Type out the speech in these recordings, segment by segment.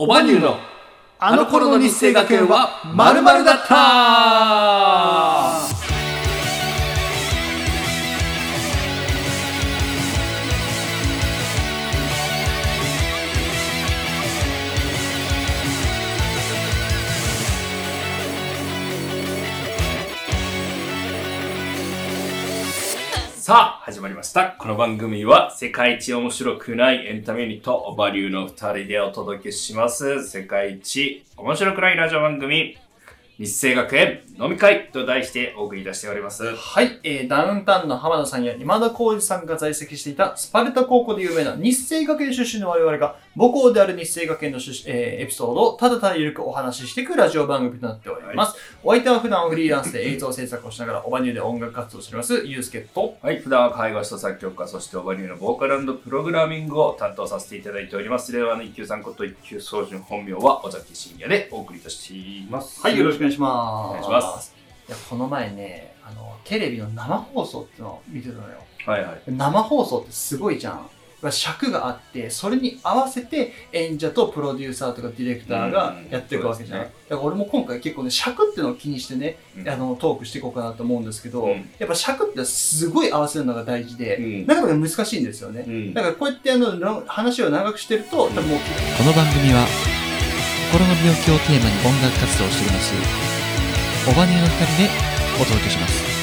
おばにゅうのあの頃の日生学園はまるだった。さあ、始まりました。この番組は世界一面白くないエンタメユニット、バリューの二人でお届けします。世界一面白くないラジオ番組、日生学園飲み会と題してお送り出しております。はい、えー、ダウンタウンの浜田さんや今田耕司さんが在籍していたスパルタ高校で有名な日生学園出身の我々が母校である日生学園のえーエピソードをただただゆるくお話ししていくラジオ番組となっております。お相手は普段はフリーランスで映像制作をしながらオバニューで音楽活動をしております、ゆうすけと、はい、普段は介護士と作曲家、そしてオバリューのボーカルプログラミングを担当させていただいております。令和の一級さんこと一級総順本名は尾崎真也でお送りいたします。はい、よろしくお願いします。お願いします。いや、この前ね、あの、テレビの生放送っていうのを見てたのよ。はいはい。生放送ってすごいじゃん。尺があって、それに合わせて演者とプロデューサーとかディレクターがやっていくわけじゃん。うんそうだから俺も今回結構ね、尺っていうのを気にしてね、うん。あのトークしていこうかなと思うんですけど、うん。やっぱ尺ってすごい合わせるのが大事で、うん。なかなか難しいんですよね。うん。だからこうやってあのの話を長くしてると、多分もうこの番組は心の病気をテーマに音楽活動をしています。オバニューの2人でお届けします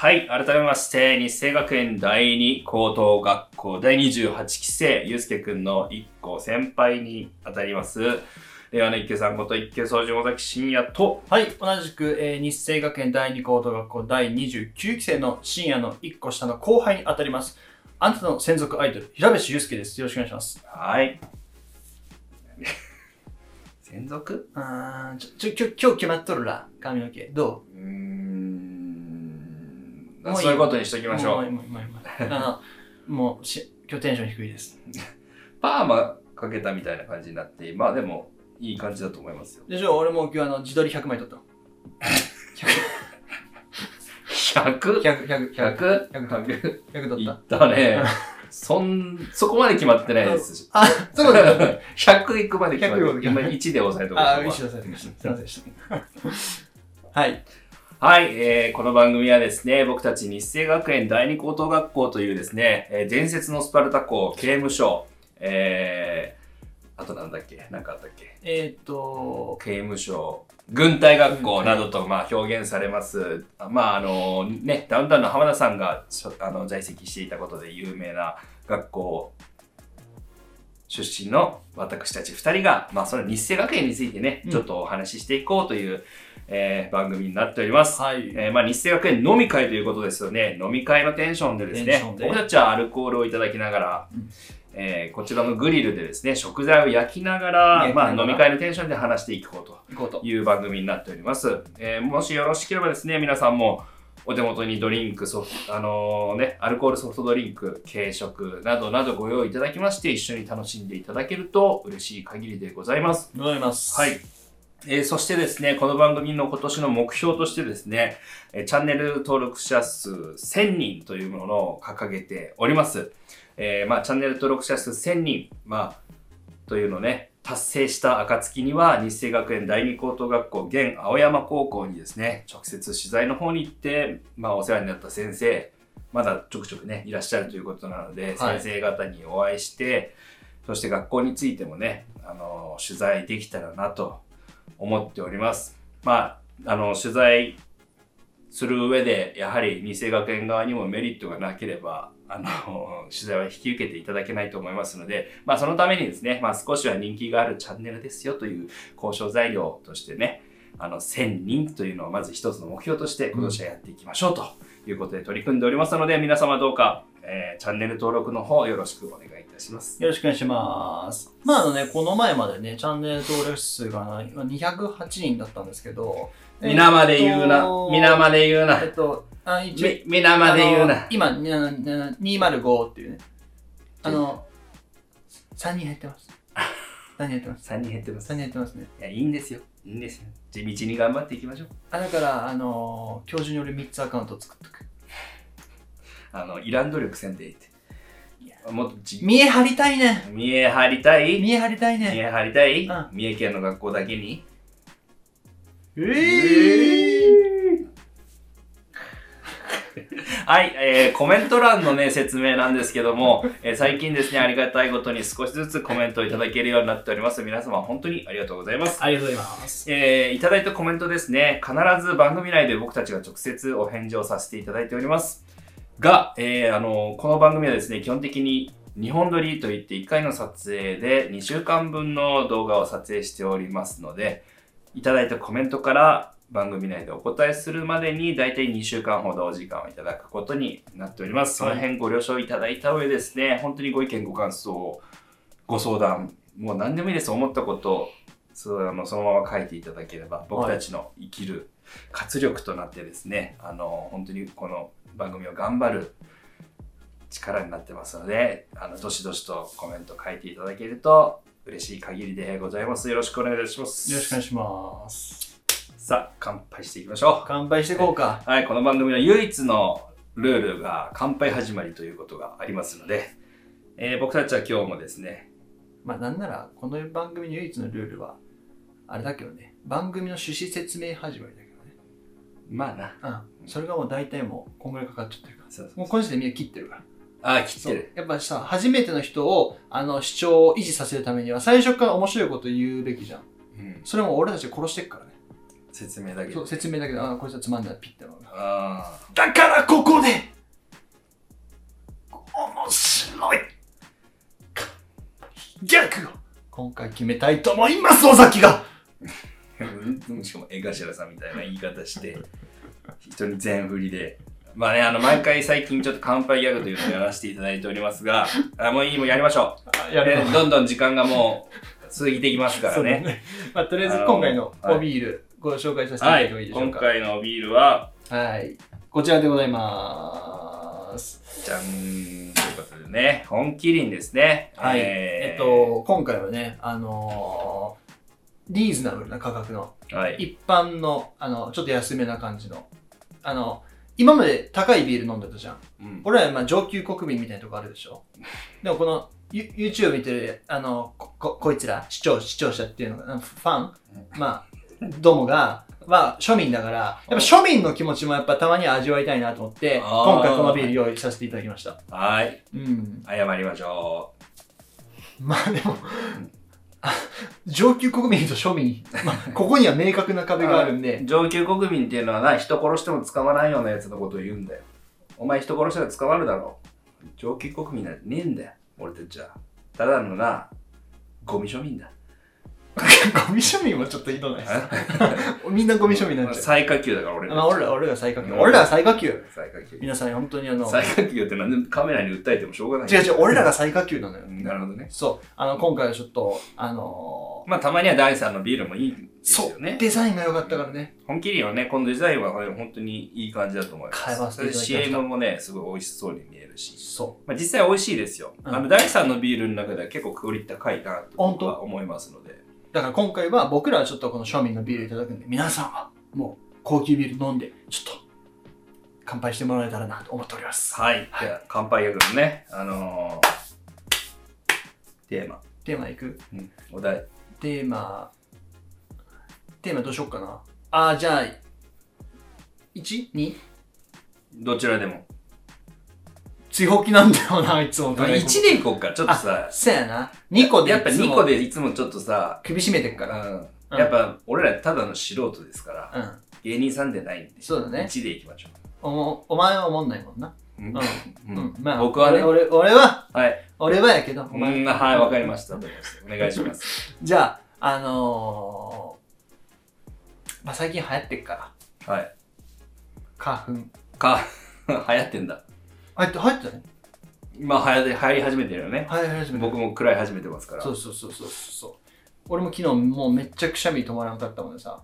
はい、改めまして、日生学園第二高等学校第28期生、ゆうすけくんの一個先輩にあたります、令和の一級さんこと一級総司尾崎真也と、はい、同じく、えー日生学園第二高等学校第29期生の深夜の1個下の後輩に当たります。あなたの専属アイドル、平林祐介です。よろしくお願いします。はい。専属？うーん、ちょ、ちょ、今日決まっとるら、髪の毛。どうーん。もういいそういうことにしときうましょう。もう、もう、もう、もうあの、もうし、今日テンション低いです。パーマかけたみたいな感じになって、まあでも、いい感じだと思いますよ。でしょ、俺も今日あの、自撮り100枚撮ったの。100?100? 100、100、100、100? 100 100撮っ。いったたね。そん、そこまで決まってないですし。あ、そうだね。100いくまで決ま100って、今1で押さえておきあ、ましょう一緒されてました。すいませんでした。はい。はい、えー、この番組はですね、僕たち日生学園第二高等学校というですね、えー伝説のスパルタ校、刑務所、えー、あとなんだっけなんかあったっけ？えーっと、刑務所、軍隊学校などとまあ表現されます。あまああのね、ダウンタウンの浜田さんがあの在籍していたことで有名な学校出身の私たち2人が、まあその日生学園についてね、うん。ちょっとお話ししていこうという、えー番組になっております。はい。えーまあ、日生学園飲み会ということですよね。飲み会のテンションでですね僕たちはアルコールをいただきながら、うんえーこちらのグリルでですね、食材を焼きながら、まあ、飲み会のテンションで話していこうと。いう番組になっております。えーもしよろしければですね、皆さんもお手元にドリンク、ソフあのーね、アルコールソフトドリンク、軽食などなどご用意いただきまして、一緒に楽しんでいただけると嬉しい限りでございます。ございます。はい。。えーそしてですね、この番組の今年の目標としてですね、えーチャンネル登録者数1000人というものを掲げております。えーまあ、チャンネル登録者数1000人、まあ、というのをね、達成した暁には、日生学園第二高等学校、現青山高校にですね、直接取材の方に行って、まあ、お世話になった先生、まだちょくちょくね、いらっしゃるということなので、はい先生方にお会いして、そして学校についてもね、あの、取材できたらなと思っております。まあ、あの、取材する上で、やはり、二世学園側にもメリットがなければ、あの、取材は引き受けていただけないと思いますので、まあ、そのためにですね、まあ、少しは人気があるチャンネルですよという交渉材料としてね、あの、1000人というのをまず一つの目標として、今年はやっていきましょうということで取り組んでおりますので、皆様どうか、えーチャンネル登録の方よろしくお願いいたします。よろしくお願いします。まああのね、この前までね、チャンネル登録者数が208人だったんですけど、皆まで言うな。皆まで言うなえ。っと、あ一皆まで言うな。今、になな205っていうね、あの、3人減ってます。3人減ってます。3人減ってます。3人減ってますね。いや、いいんですよ。いいんですよ。地道に頑張っていきましょう。あ、だから、あのー、今日中に俺3つアカウント作っとく。あの、いらん努力せんでいいって。もっとじ見え張りたいね見え張りたい？見え張りたい見ねえ張りたい、うん三重県の学校だけに？えー、はい、えー、コメント欄のね、説明なんですけども、えー最近ですね、ありがたいことに少しずつコメントをいただけるようになっております。皆様本当にありがとうございます。ありがとうございます。えー、いただいたコメントですね、必ず番組内で僕たちが直接お返事をさせていただいております。が、えー、あの、この番組はですね、基本的に2本撮りといって1回の撮影で2週間分の動画を撮影しておりますので、いただいたコメントから番組内でお答えするまでに大体2週間ほどお時間をいただくことになっております。その辺ご了承いただいた上ですね、本当にご意見ご感想、ご相談、もう何でもいいです。思ったこと、そうあのそのまま書いていただければ僕たちの生きる活力となってですね、あの本当にこの番組を頑張る力になってますのであのどしどしとコメント書いていただけると嬉しい限りでございますよろしくお願いしますよろしくお願いします。さあ乾杯していきましょ乾杯していこうか。うはいこの番組の唯一のルールが乾杯始まりということがありますので、えー僕たちは今日もですねまあなんなら、この番組の唯一のルールは、あれだけどね、番組の趣旨説明始まりだけどね。まあなうん。それがもう大体もう、こんぐらいかかっちゃってるから。そうそうもうこの時点でみんな切ってるから。あー切ってる。やっぱさ、初めての人を、あの、視聴を維持させるためには、最初から面白いこと言うべきじゃん。うん、それも俺たち殺してっからね。説明だけどそう、説明だけど、あ、こいつはつまんない、ピッてのが。あだからここで、面白い、ギャグを、今回決めたいと思います、尾崎がー しかも江頭さん。みたいな言い方して人に全振りでまあねあの毎回最近ちょっと乾杯ギャグというのをやらせていただいておりますがあもういいもうやりましょう、やえーどん。どん。時間がもう過ぎていきますからねね。まあ、とりあえず今回のおビール、ご紹介させていただいてもいいでしょうか今。回のおビールははい。こちらでございます。じゃん。ということでね本麒麟ですねはい。えーえっと、今回はね、あのーリーズナブルな価格の、はい。一般の、あの、ちょっと安めな感じの、あの、今まで高いビール飲んでたじゃん。うん。俺らまあ上級国民みたいなとこあるでしょ。でもこの、ユ YouTube 見てる、あの、こ、ここいつら、視聴、視聴者っていうのが、ファン、まあ、どもが、まあ、庶民だから、やっぱ庶民の気持ちもやっぱたまには味わいたいなと思って、今回このビール用意させていただきました。はい。うん。謝りましょまあでも、あ 上級国民と庶民、まあ、ここには明確なう壁があるんで、上級国民っていうのはな人殺しても捕まらんようなやつのことを言うんだよ。お前人殺したら捕まるだろ。上級国民なんてねえんだよ。俺たちは。ただのなゴミ庶民だゴミ庶民はちょっとひどないです。みんなゴミ庶民になっちゃう？最下級だから俺まあ、俺ら、俺ら最下級。うん俺らが最下級。最下級皆さん本当にあの、最下級ってなんでカメラに訴えてもしょうがない違う違う、俺らが最下級なのよ。なるほどねそう。あの、今回はちょっと、あのまあたまには第三のビールもいいですよねデザインが良かったからね。本気りはねこのデザインは本当にいい感じだと思います買えます CM もねすごい美味しそうに見えるしそまあ、実際美味しいですよ。うんあの第3のビールの中では結構クオリティ高いなと僕は思いますので。う。だから今回は僕らはちょっとこの庶民のビールいただくんで、皆さんはもう高級ビール飲んで、ちょっと乾杯してもらえたらなと思っております。はい。じゃあ乾杯役のね、あのー、テーマ、テーマいく？うん、お題。テーマ、テーマどうしよっかな。あー、じゃあ、1?2? どちらでも。強気なんだよな、いつも。1でいこうか、ちょっとさ。そうやな。2個でやっぱ2いつも個でいつもちょっとさ、首絞めてっうから。ん、うんやっぱ俺らただの素人ですから、うん。芸人さんでないんで、そうだね。1でいきましょおもお前は思んないもんな。う。うん。ううんん。まあ、僕はね俺、俺俺は、はい。俺はやけど、おう前。ん、はい、わかりました。お願いします。じゃあ、あのー、まあ、最近流行ってっから、はい。花粉。か、流行ってんだ。流行って、流行ってたね。今流行り流行り始めてるよね。流行り始めた僕も食らい始めてますから。そうそうそうそうそう。俺も昨日もうめっちゃくしゃみ止まらんかったもんでさ。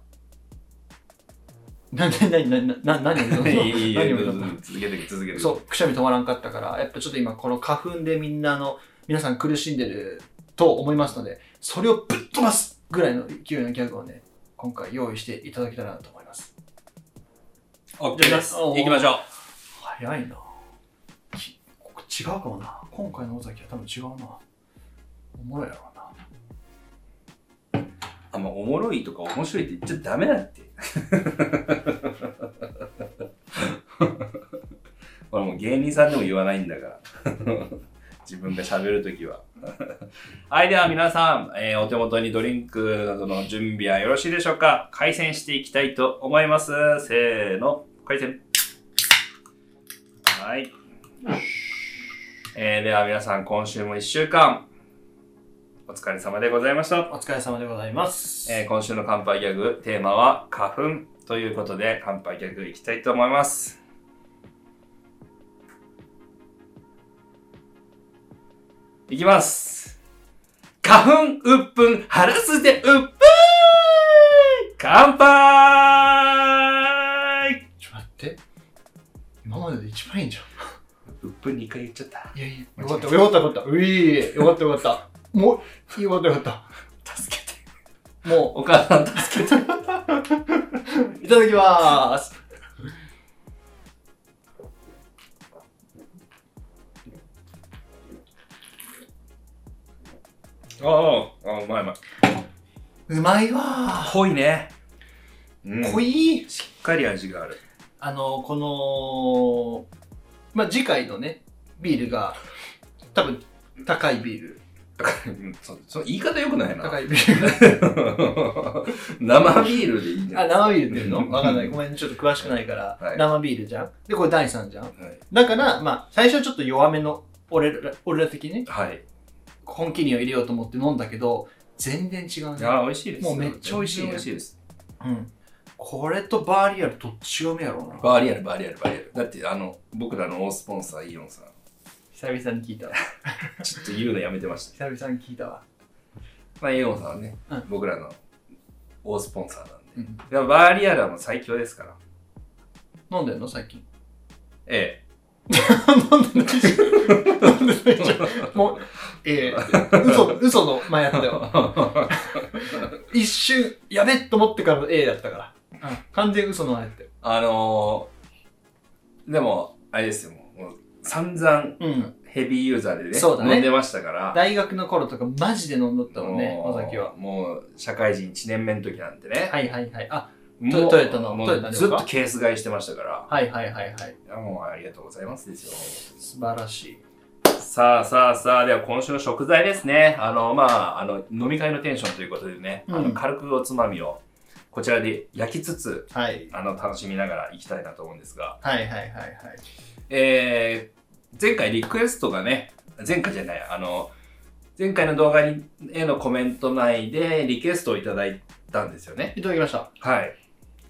な、な、な、な、な、な、何を？いいいい何を？どうぞ続けて続けてそう、くしゃみ止まらんかったから、やっぱちょっと今この花粉でみんなあの、皆さん苦しんでると思いますので、それをぶっ飛ばすぐらいの勢いのギャグをね、今回用意していただけたらなと思います。OK です。おー行きましょう。早いな違うかもな。今回の尾崎は多分違うな。おもろいやろうな。あんまおもろいとか面白いって言っちゃダメだって。これもう芸人さんでも言わないんだから。自分が喋るときは。はい、では皆さん、えーお手元にドリンクなどの準備はよろしいでしょうか？開戦していきたいと思います。せーの、開戦。はい。えーでは皆さん、今週も1週間、お疲れ様でございました。お疲れ様でございます。えー今週の乾杯ギャグ、テーマは花粉ということで、乾杯ギャグいきたいと思います。いきます。花粉うっぷん晴らすでうっぷん乾杯ちょっと待って。今までで一番いいんじゃうっぷん2回言っちゃった。ん。いやいや、よかった、よかった、よかった。ういよかった、よかった。もう、よかった、よかっ助けて。た。もお母さん助けて。う、いただきまーす。ああ、あうまいうまい。うまいわ濃いね。うー。ん濃いしっかり味がある。あの、この、まあ、次回のね、ビールが、多分、高いビール。う んそその言い方良くないな。高いビール。生ビールでいいんじゃあ、生ビールっていうの？うんわかんない。ごめん、ちょっと詳しくないから、はい生ビールじゃん？で、これ第3じゃん？はい。だから、まあ、最初はちょっと弱めの、俺ら、俺ら的に？ね、はい。本気にを入れようと思って飲んだけど、全然違うね。あ、美味しいです。もうめっちゃ美味しい美味しいです。うん。これとバーリアルどっちがうめやろうな。バーリアル、バーリアル、バーリアル。だって、あの、僕らの大スポンサー、イオンさん、久々に聞いたわ。ちょっと言うのやめてました。久々に聞いたわ。まあ、イオンさんはね、うん僕らの大スポンサーなんで。うん。でもバーリアルはもう最強ですから。飲んでんの最近？え飲んでな。飲んでないじゃん。もう、ええ嘘、嘘の前やったよ。え。一瞬、やべっと思ってからの A だったから。うん。完全嘘の前やったよ。あのー、でも、あれですよ、もう、もう散々うん。ヘビーユーザーでね、そうだね飲んでましたから。大学の頃とかマジで飲んどったもんね、尾崎は。もう、社会人1年目の時なんてね。はいはいはい。あ、もうトヨタのもうトヨタですか？ずっとケース買いしてましたから。はいはいはいはい。いやもうありがとうございますですよ。素晴らしい。さあさあさあ、では今週の食材ですね。あの、まあ、あの、飲み会のテンションということでね、あのうん軽くおつまみをこちらで焼きつつ、はい。あの、楽しみながらいきたいなと思うんですが、はいはいはいはい。えー、前回リクエストがね、前回じゃない、あの、前回の動画にへのコメント内でリクエストをいただいたんですよね。いただきました。はい。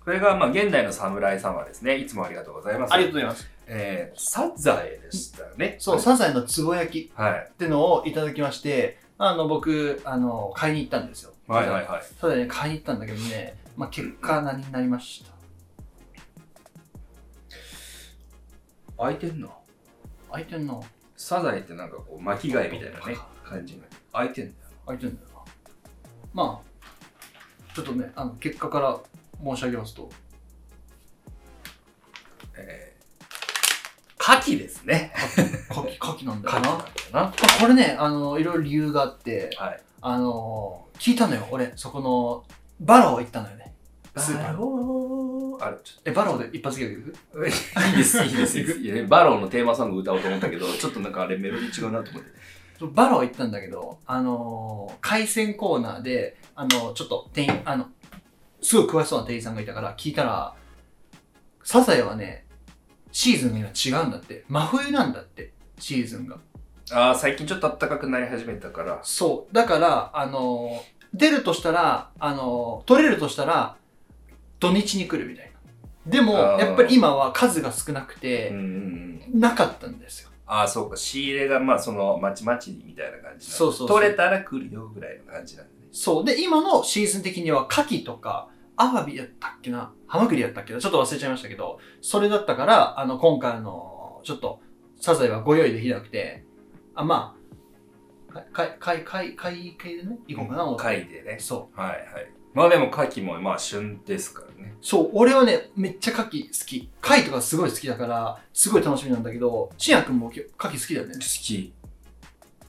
これが、まあ、現代の侍様ですね。いつもありがとうございます。ありがとうございます。えー、サザエでしたよね。そう、サザエのつぼ焼きはい。ってのをいただきまして、あの、僕、あの、買いに行ったんですよ。はいはいはい。サザエね、買いに行ったんだけどね、まあ、結果何になりました？開いてんの？開いてんな。サザエってなんかこう巻き貝みたいなね、感じの。開いてんだよ。開いてんだよな。まあ、ちょっとね、あの、結果から申し上げますと、えー、牡蠣ですね。牡蠣、牡蠣なんだよな。なんだよな。まあこれね、あの、いろいろ理由があって、はい。あの、聞いたのよ、俺、そこの、バロー行ったのよね。スーパーにロー。あれ、ちょっえ、バローで一発ギャグと。いいです、いいです。いいです いやバローのテーマソング歌おうと思ったけど、ちょっとなんかあれメロディー違うなと思って。バロー行ったんだけど、あのー海鮮コーナーで、あのちょっと店員、あの、すごい詳しそうな店員さんがいたから聞いたら、サザエはね、シーズンが今違うんだって。真冬なんだって、シーズンが。ああ、最近ちょっと暖かくなり始めたから。そう。だから、あのー出るとしたら、あのー取れるとしたら、土日に来るみたいな。でも、やっぱり今は数が少なくて。なかったんですよ。ああ、そうか。仕入れが、まあ、その、まちまちみたいな感じなそうそうそう取れたら来るよぐらいの感じなんでね。そう。で、今のシーズン的には、牡蠣とか、アワビやったっけな？ハマグリやったっけな？ちょっと忘れちゃいましたけど、それだったから、あの、今回の、ちょっと、サザエはご用意できなくて、あ、まあ、かい、かい、かい、かい系でね、行こうかな、思って貝でね。そはいはい。う。まあでも牡蠣もまあ旬ですからね。そう、俺はね、めっちゃ牡蠣好き。貝とかすごい好きだから、すごい楽しみなんだけど、しんやくんも牡蠣好きだよね好。き。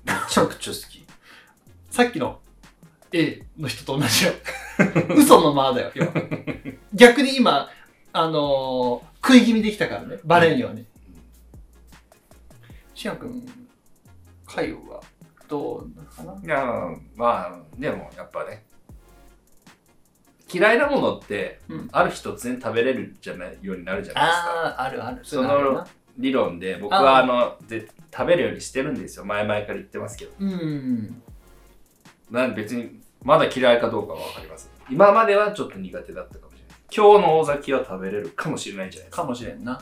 めちゃくちゃ好き。さっきの A の人と同じよ。嘘の間だよ、今。逆に今、あのー食い気味できたからね、バレんように。しんやくん、貝はどうなのかな？いや、まあ、でもやっぱね、嫌いなものって、うんある日突然食べれるじゃないようになるじゃないですか。ああ、あるある。その理論で、僕あはあの、で食べるようにしてるんですよ。前々から言ってますけど。うん。なんで別に、まだ嫌いかどうかはわかります。今まではちょっと苦手だったかもしれない。今日の大崎は食べれるかもしれないじゃないですか。かもしれんな。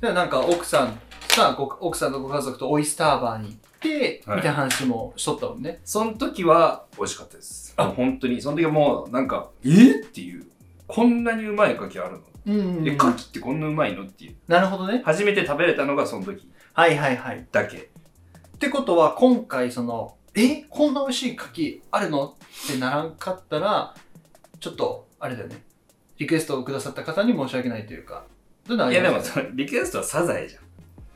でなんか奥さん、さご奥さんとご家族とオイスターバーに行って、はいみたいな話もしとったもんね。その時は美味しかったです。あ本当に、その時はもうなんか、え？っていう、こんなにうまい牡蠣あるの、うんえ、牡蠣ってこんなうまいの？っていう。なるほどね。初めて食べれたのがその時はいはいはい。っだけ。てことは、今回その、え？こんな美味しい牡蠣あるの？ってならんかったら、ちょっと、あれだよね。リクエストをくださった方に申し訳ないというか。どういうのあいやでもそのリクエストはサザエじゃん。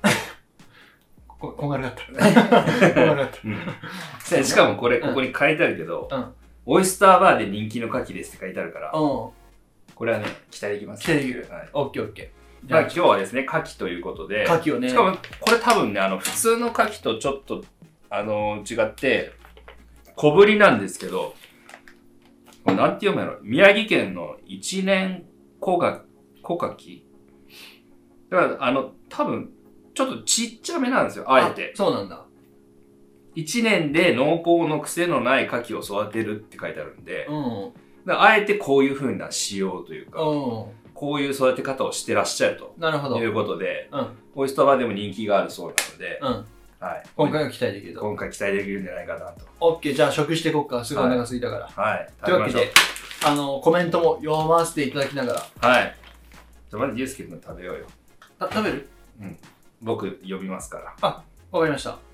ここんがらがった。こんがらがった。でしかもこれ、うんここに書いてあるけど、うんオイスターバーで人気の牡蠣ですって書いてあるから、うん。これはね、期待できます。期待できるはい。オッケーオッケー。じまあゃ今日はですね、牡蠣ということで、あ、牡蠣をね。しかもこれ多分ね、あの、普通の牡蠣とちょっと、あの違って、小ぶりなんですけど、これなんて読むやろ宮城県の一年小が小牡蠣？だから、あの、多分、ちょっとちっちゃめなんですよ、あえて。そうなんだ。一年で濃厚の癖のない牡蠣を育てるって書いてあるんで、うん。あえてこういう風な仕様というか、うこういう育て方をしてらっしゃるとん。なるほど。いうことで、うん。オイスターバーでも人気があるそうなので、うん。はい。今回は期待できると。今回期待できるんじゃないかなと。オッケー、じゃあ食していこっか。すごいお腹空いたから。はい。というわけで、あの、コメントも読ませていただきながら。はい。じゃあまずユースケ君食べようよ。あ、食べる？僕呼びますから。わかりました。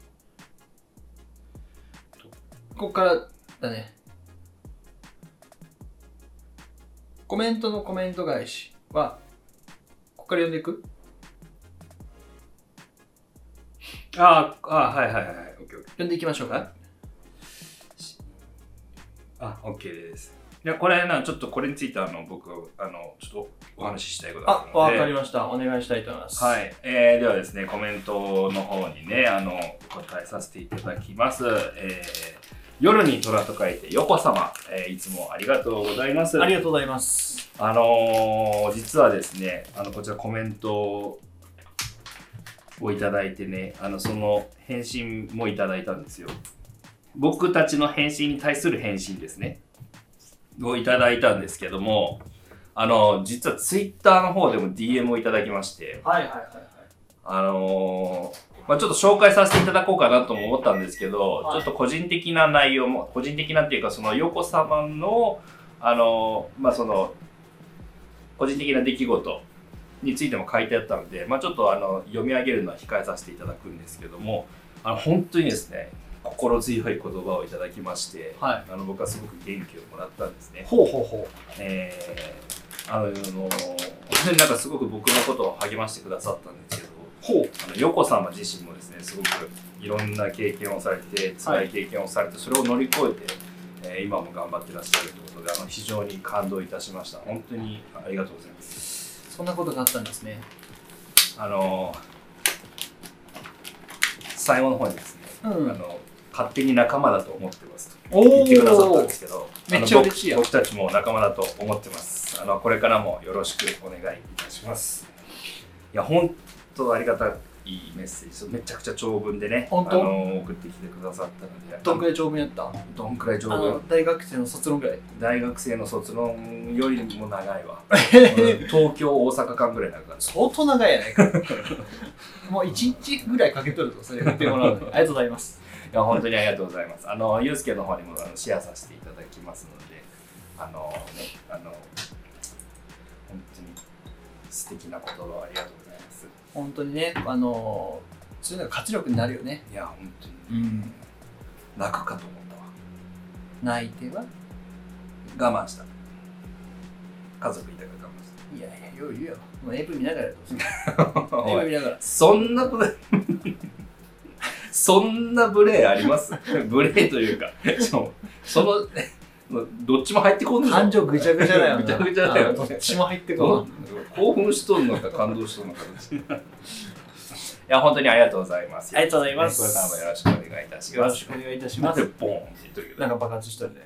ここからだね。コメントのコメント返しは、ここから読んでいく？ああ、はいはいはい。オッケーオッケー。読んでいきましょうか。あ、オッケーです。いや、これな、ちょっとこれについてあの、僕、あの、ちょっとお話ししたいことがあある、ので。わかりました。お願いしたいと思います。はい、えー、ではですね、コメントの方にね、あの、お答えさせていただきます。えー、夜に虎と書いて、横様、えー、いつもありがとうございます。ありがとうございます。あのー、実はですね、あの、こちらコメントをいただいてね、あの、その返信もいただいたんですよ。僕たちの返信に対する返信ですね。をいただいたんですけども、あの、実はツイッターの方でも DM をいただきまして、はいはいはいはい。あのーまあ、ちょっと紹介させていただこうかなとも思ったんですけど、はいちょっと個人的な内容も、個人的なっていうか、その横様の、あのーまあ、その、個人的な出来事についても書いてあったので、まあ、ちょっとあの読み上げるのは控えさせていただくんですけども、あの本当にですね、心強い言葉をいただきまして、はい。あの僕はすごく元気をもらったんですね。ほうほうほえー、あの、本当になんかすごく僕のことを励ましてくださったんですけど。あの横様自身もですねすごくいろんな経験をされて辛い経験をされて、それを乗り越えて、えー今も頑張ってらっしゃるということであの非常に感動いたしました。本当にありがとうございます。そんなことがあったんですね。あの最後の方にですね、うん。あの勝手に仲間だと思ってますと。お言ってくださったんですけどめっちゃ嬉しい僕たちも仲間だと思ってます。あのこれからもよろしくお願いいたします。いや本当ありがたいメッセージめちゃくちゃ長文でね本当？あの送ってきてくださったのでどんくらい長文やった？どんくらい長あ文の大学生の卒論ぐらい。大学生の卒論よりも長いわ うん東京大阪間ぐらい長かった相当長いやないか。もう一日ぐらいかけとるぞ、それ言ってもらうのに。ありがとうございます。いや本当にありがとうございます。あのゆうすけの方にもあのシェアさせていただきますので、あのねあの本当に素敵な言葉をありがとうございます。本当にね、あのー、そういうのが活力になるよね。いや本当にうん。泣くかと思ったわ。泣いては？我慢した家族いたから我慢しいやいや、よう言うよ。もう AV 見ながらどうする AV い 見ながら。そんなブレそんなブレあります？ブレというか そそのどっちも入ってこんの感情ぐちゃぐちゃだよな。ぐちゃぐちゃだよあどっちも入ってこどん。興奮しとんのか感動しとんのかいや本当にありがとうございますありがとうございますこれからもよろしくお願いいたしよろますしくお願いいたしなぜます。ボーンってとるけどなんか爆発したんで。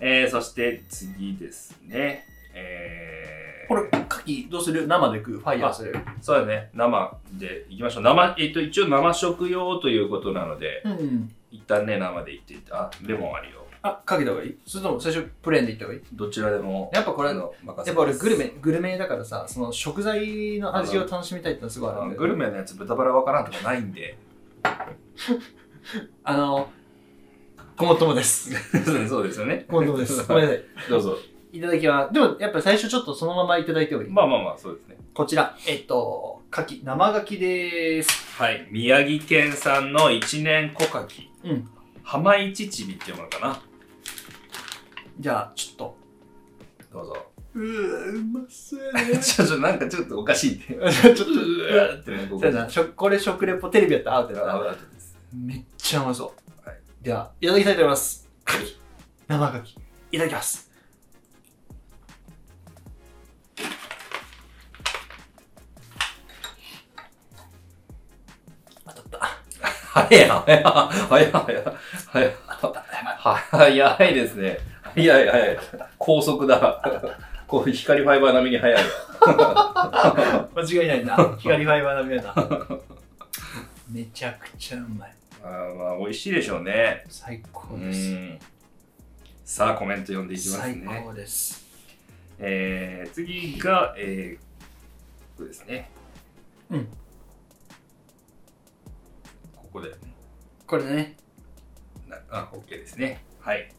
えー、そして次ですね。えー、これ、牡蠣どうする？生で食う？ファイヤーする？そうだね。生でいきましょう。生、えっと、一応生食用ということなので、うん。一旦ね、生でいって、あ、レモンあるよ。あ、かけた方がいい？それとも最初プレーンでいった方がいい？どちらでも。やっぱこれあの任せやっぱ俺グルメ、グルメだからさ、その食材の味を楽しみたいってのはすごいあるんだよグルメのやつ豚バラわからんとかないんで。あの、ごもっともです。そうですよね。ごもっともです。ごめんなさい。どうぞ。いただきます。でもやっぱ最初ちょっとそのままいただいてもいいまあまあまあ、そうですね。こちら、えっと、牡蠣、生牡蠣でーす。はい。宮城県産の一年小牡蠣。うん。浜一ちびっていうものかな。じゃあ、ちょっと。どうぞ。うー、うまそうやね。ちょっとなんかちょっとおかしいって。ちょっと、うってね、ここれ食レポテレビやったらアウトやな。めっちゃうまそう。はいでは、いただきたいと思います。牡蠣。生牡蠣。いただきます。早い、早い、早い、早い、早い。早いですね。早 い、早い。高速だ。こう、光ファイバー並みに早いわ。間違いないな。光ファイバー並みやな。めちゃくちゃうまい。あーまあ、美味しいでしょうね。最高うです。ん。さあ、コメント読んでいきます最ね。高です。えー、次が、えー、ここですね。うん。ここで、これね。なあ、OK ですね。はい。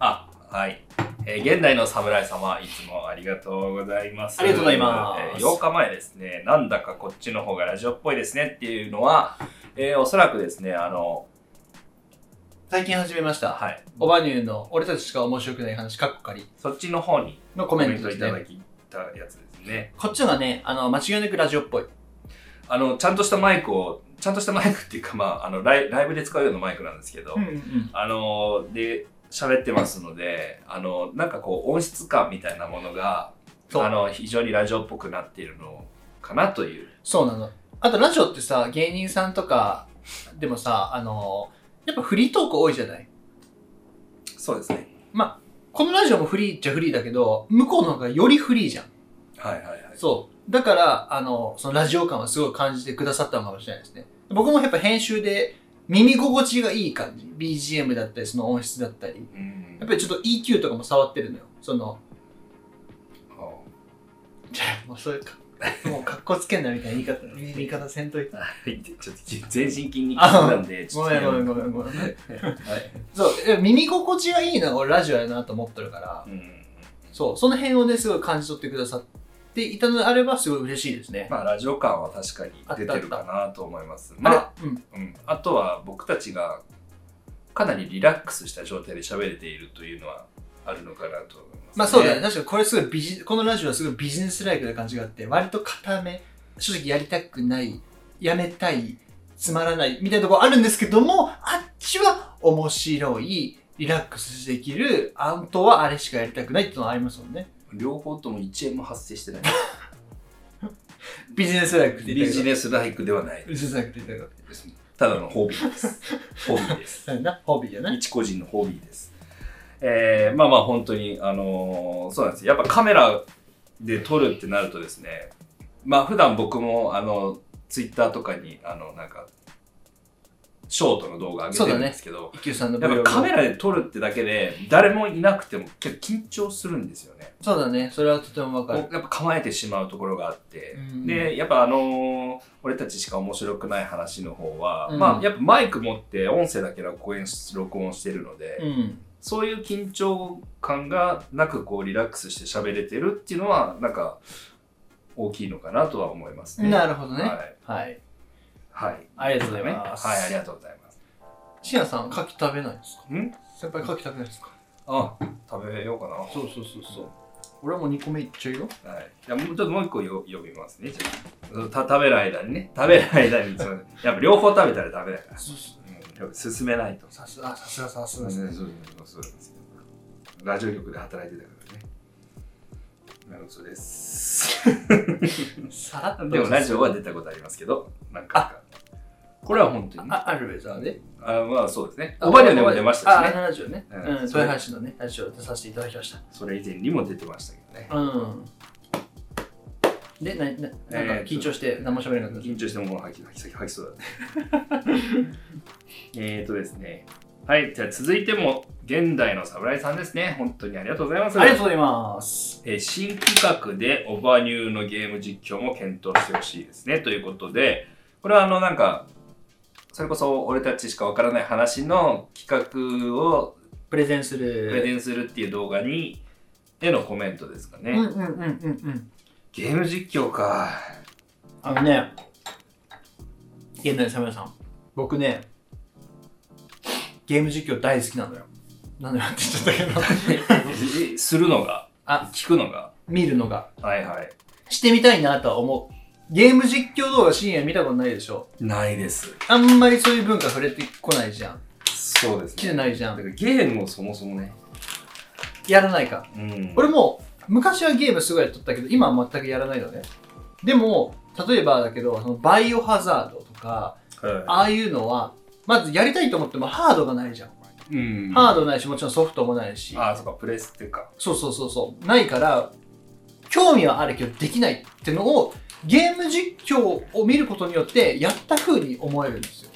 あ、はい。えー現代の侍様、いつもありがとうございます。ありがとうございますえー8日前ですね、なんだかこっちの方がラジオっぽいですねっていうのは、えーおそらくですね、あの、最近始めました。はい。オバニューの俺たちしか面白くない話、カッコ仮そっちの方にのコメントいただね。きたやつですね。こっちのがね、あの、間違いなくラジオっぽい。あの、ちゃんとしたマイクを、ちゃんとしたマイクっていうか、まあ、あのライ、ライブで使うようなマイクなんですけど、んうん。あの、で、喋ってますので、あの、なんかこう、音質感みたいなものが、あの、非常にラジオっぽくなっているのかなという。そうなの。あとラジオってさ、芸人さんとかでもさ、あの、やっぱフリートーク多いじゃない？そうですね。このラジオもフリーっちゃフリーだけど、向こうの方がよりフリーじゃん。はいはいはい。そう。だから、あの、そのラジオ感はすごい感じてくださったのかもしれないですね。僕もやっぱ編集で耳心地がいい感じ。BGM だったり、その音質だったり。うんやっぱりちょっと EQ とかも触ってるのよ。その、あじゃあもうそういうか、もう格好つけんなみたいな言い方、言い方せんといて。はい、ちょっと全身筋肉痛なんで、ちょっとごめんごめんごめんごめん。はい。そう、え耳心地がいいのが俺ラジオやなと思ってるから、うんそう、その辺をね、すごい感じ取ってくださっていたのであれば、すごい嬉しいですね。まあ、ラジオ感は確かに出てるかなと思います。まあ、うん。うん、あとは僕たちがかなりリラックスした状態で喋れているというのはあるのかなと思います、まあそうだね。確かにこれすごいビジ、このラジオはすごいビジネスライクな感じがあって、割と固め、正直やりたくない、やめたい、つまらない、みたいなところあるんですけども、あっちは面白い、リラックスできる、あんとはあれしかやりたくないっていうのはありますもんね。両方とも1円も発生して ない。ビジネスライクって言ビ。ジネスライクではないビジネスライクって言った。です。ただのホビーです。ホビーです。ホビーやな。一個人のホビーです。えー、まあまあ本当に、あのーそうなんですやっぱカメラで撮るってなるとですね、まあ普段僕も、あの、ツイッターとかに、あの、なんか、ショートの動画上げてるんですけど、一休さんのやっぱカメラで撮るってだけで、誰もいなくても結構緊張するんですよね。そうだね。それはとてもわかる。やっぱ構えてしまうところがあって、うんでやっぱあのー俺たちしか面白くない話の方は、うんまあやっぱマイク持って音声だけ録録音してるので、うん。そういう緊張感がなくこうリラックスして喋れてるっていうのはなんか大きいのかなとは思いますね。なるほどね。はい。はい。はい。ありがとうございます。はい、ありがとうございます。シアさん、牡蠣食べないんですか？ん？先輩、牡蠣食べないですか？あ、食べようかな。そうそうそうそう。俺はもう2個目いっちゃうよ。はい。じゃあもうちょっともう一個よ読みますね。た食べる間にね。食べる間に、そう やっぱ両方食べたらダメだから。そうそううん、やっぱ進めないと。さすが、さすが、さすそうが。そうそうそうですよ。ラジオ局で働いてたからね。なるほどです。さらっと。でもラジオは出たことありますけど、なんか。これは本当にね。あ、あるウェザーで？あまあそうですね。オバニャンでも出ましたしあ、ね。ラジオね。うんうん、豊橋のね、ラジオ出させていただきました。それ以前にも出てましたけどね。うん。で、な、な、なんかえー緊張して何も喋れなかった。緊張してもう吐き吐き吐きそうだね。えーとですね。はい。じゃあ続いても、現代の侍さんですね。本当にありがとうございます。ありがとうございます。えー新企画でオバニューのゲーム実況も検討してほしいですね。ということで、これはあのなんか、それこそ俺たちしかわからない話の企画をプレゼンすプレる。ゼンするっていう動画に、へのコメントですかね。うんうんうんうんうん。ゲーム実況か。あのね、現代の侍さん、僕ね、ゲーム実況大好きなのよ。なんでやって言っちゃったけど。え するのが、あ、聞くのが？見るのが。はいはい。してみたいなとは思う。ゲーム実況動画深夜見たことないでしょ？ないです。あんまりそういう文化触れてこないじゃん。そうです来てないじゃん。だからゲームもそもそもね。やらないか。うん俺も昔はゲームすごいやっとったけど今は全くやらないのねでも例えばだけどそのバイオハザードとかはああいうのはまずやりたいと思ってもハードがないじゃん、い。うん。ハードないしもちろんソフトもないしあ、そっか、プレスっていうか。そうそうそうそうないから興味はあるけどできないってのをゲーム実況を見ることによってやった風に思えるんですよ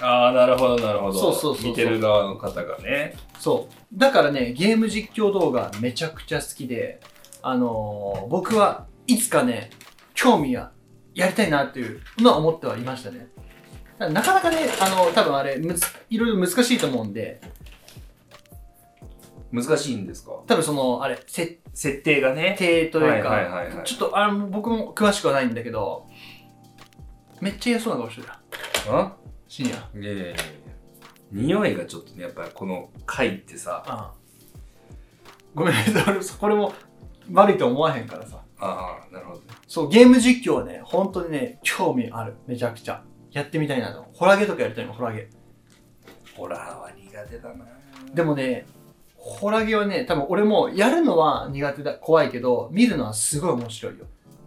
ああ、なるほど、なるほど。そうそうそう見てる側の方がね。そうだからねゲーム実況動画めちゃくちゃ好きであのー僕はいつかね興味はやりたいなっていうのは思ってはいましたねなかなかねあの多分あれむずいろいろ難しいと思うんで難しいんですか？多分そのあれ設設定がね。定というか、はいはいはいはいちょっとあの僕も詳しくはないんだけどめっちゃ嫌そうな顔してるあ？深夜いやいやいやいや匂いがちょっとね、やっぱりこの貝ってさ、ああごめん 俺これも悪いと思わへんからさああ、なるほどね。そう、ゲーム実況はね、本当にね、興味ある。めちゃくちゃ。やってみたいなと。ホラゲとかやりたいの、ホラゲ。ホラーは苦手だなでもね、ホラゲはね、多分俺もやるのは苦手だ、怖いけど、見るのはすごい面白いよ。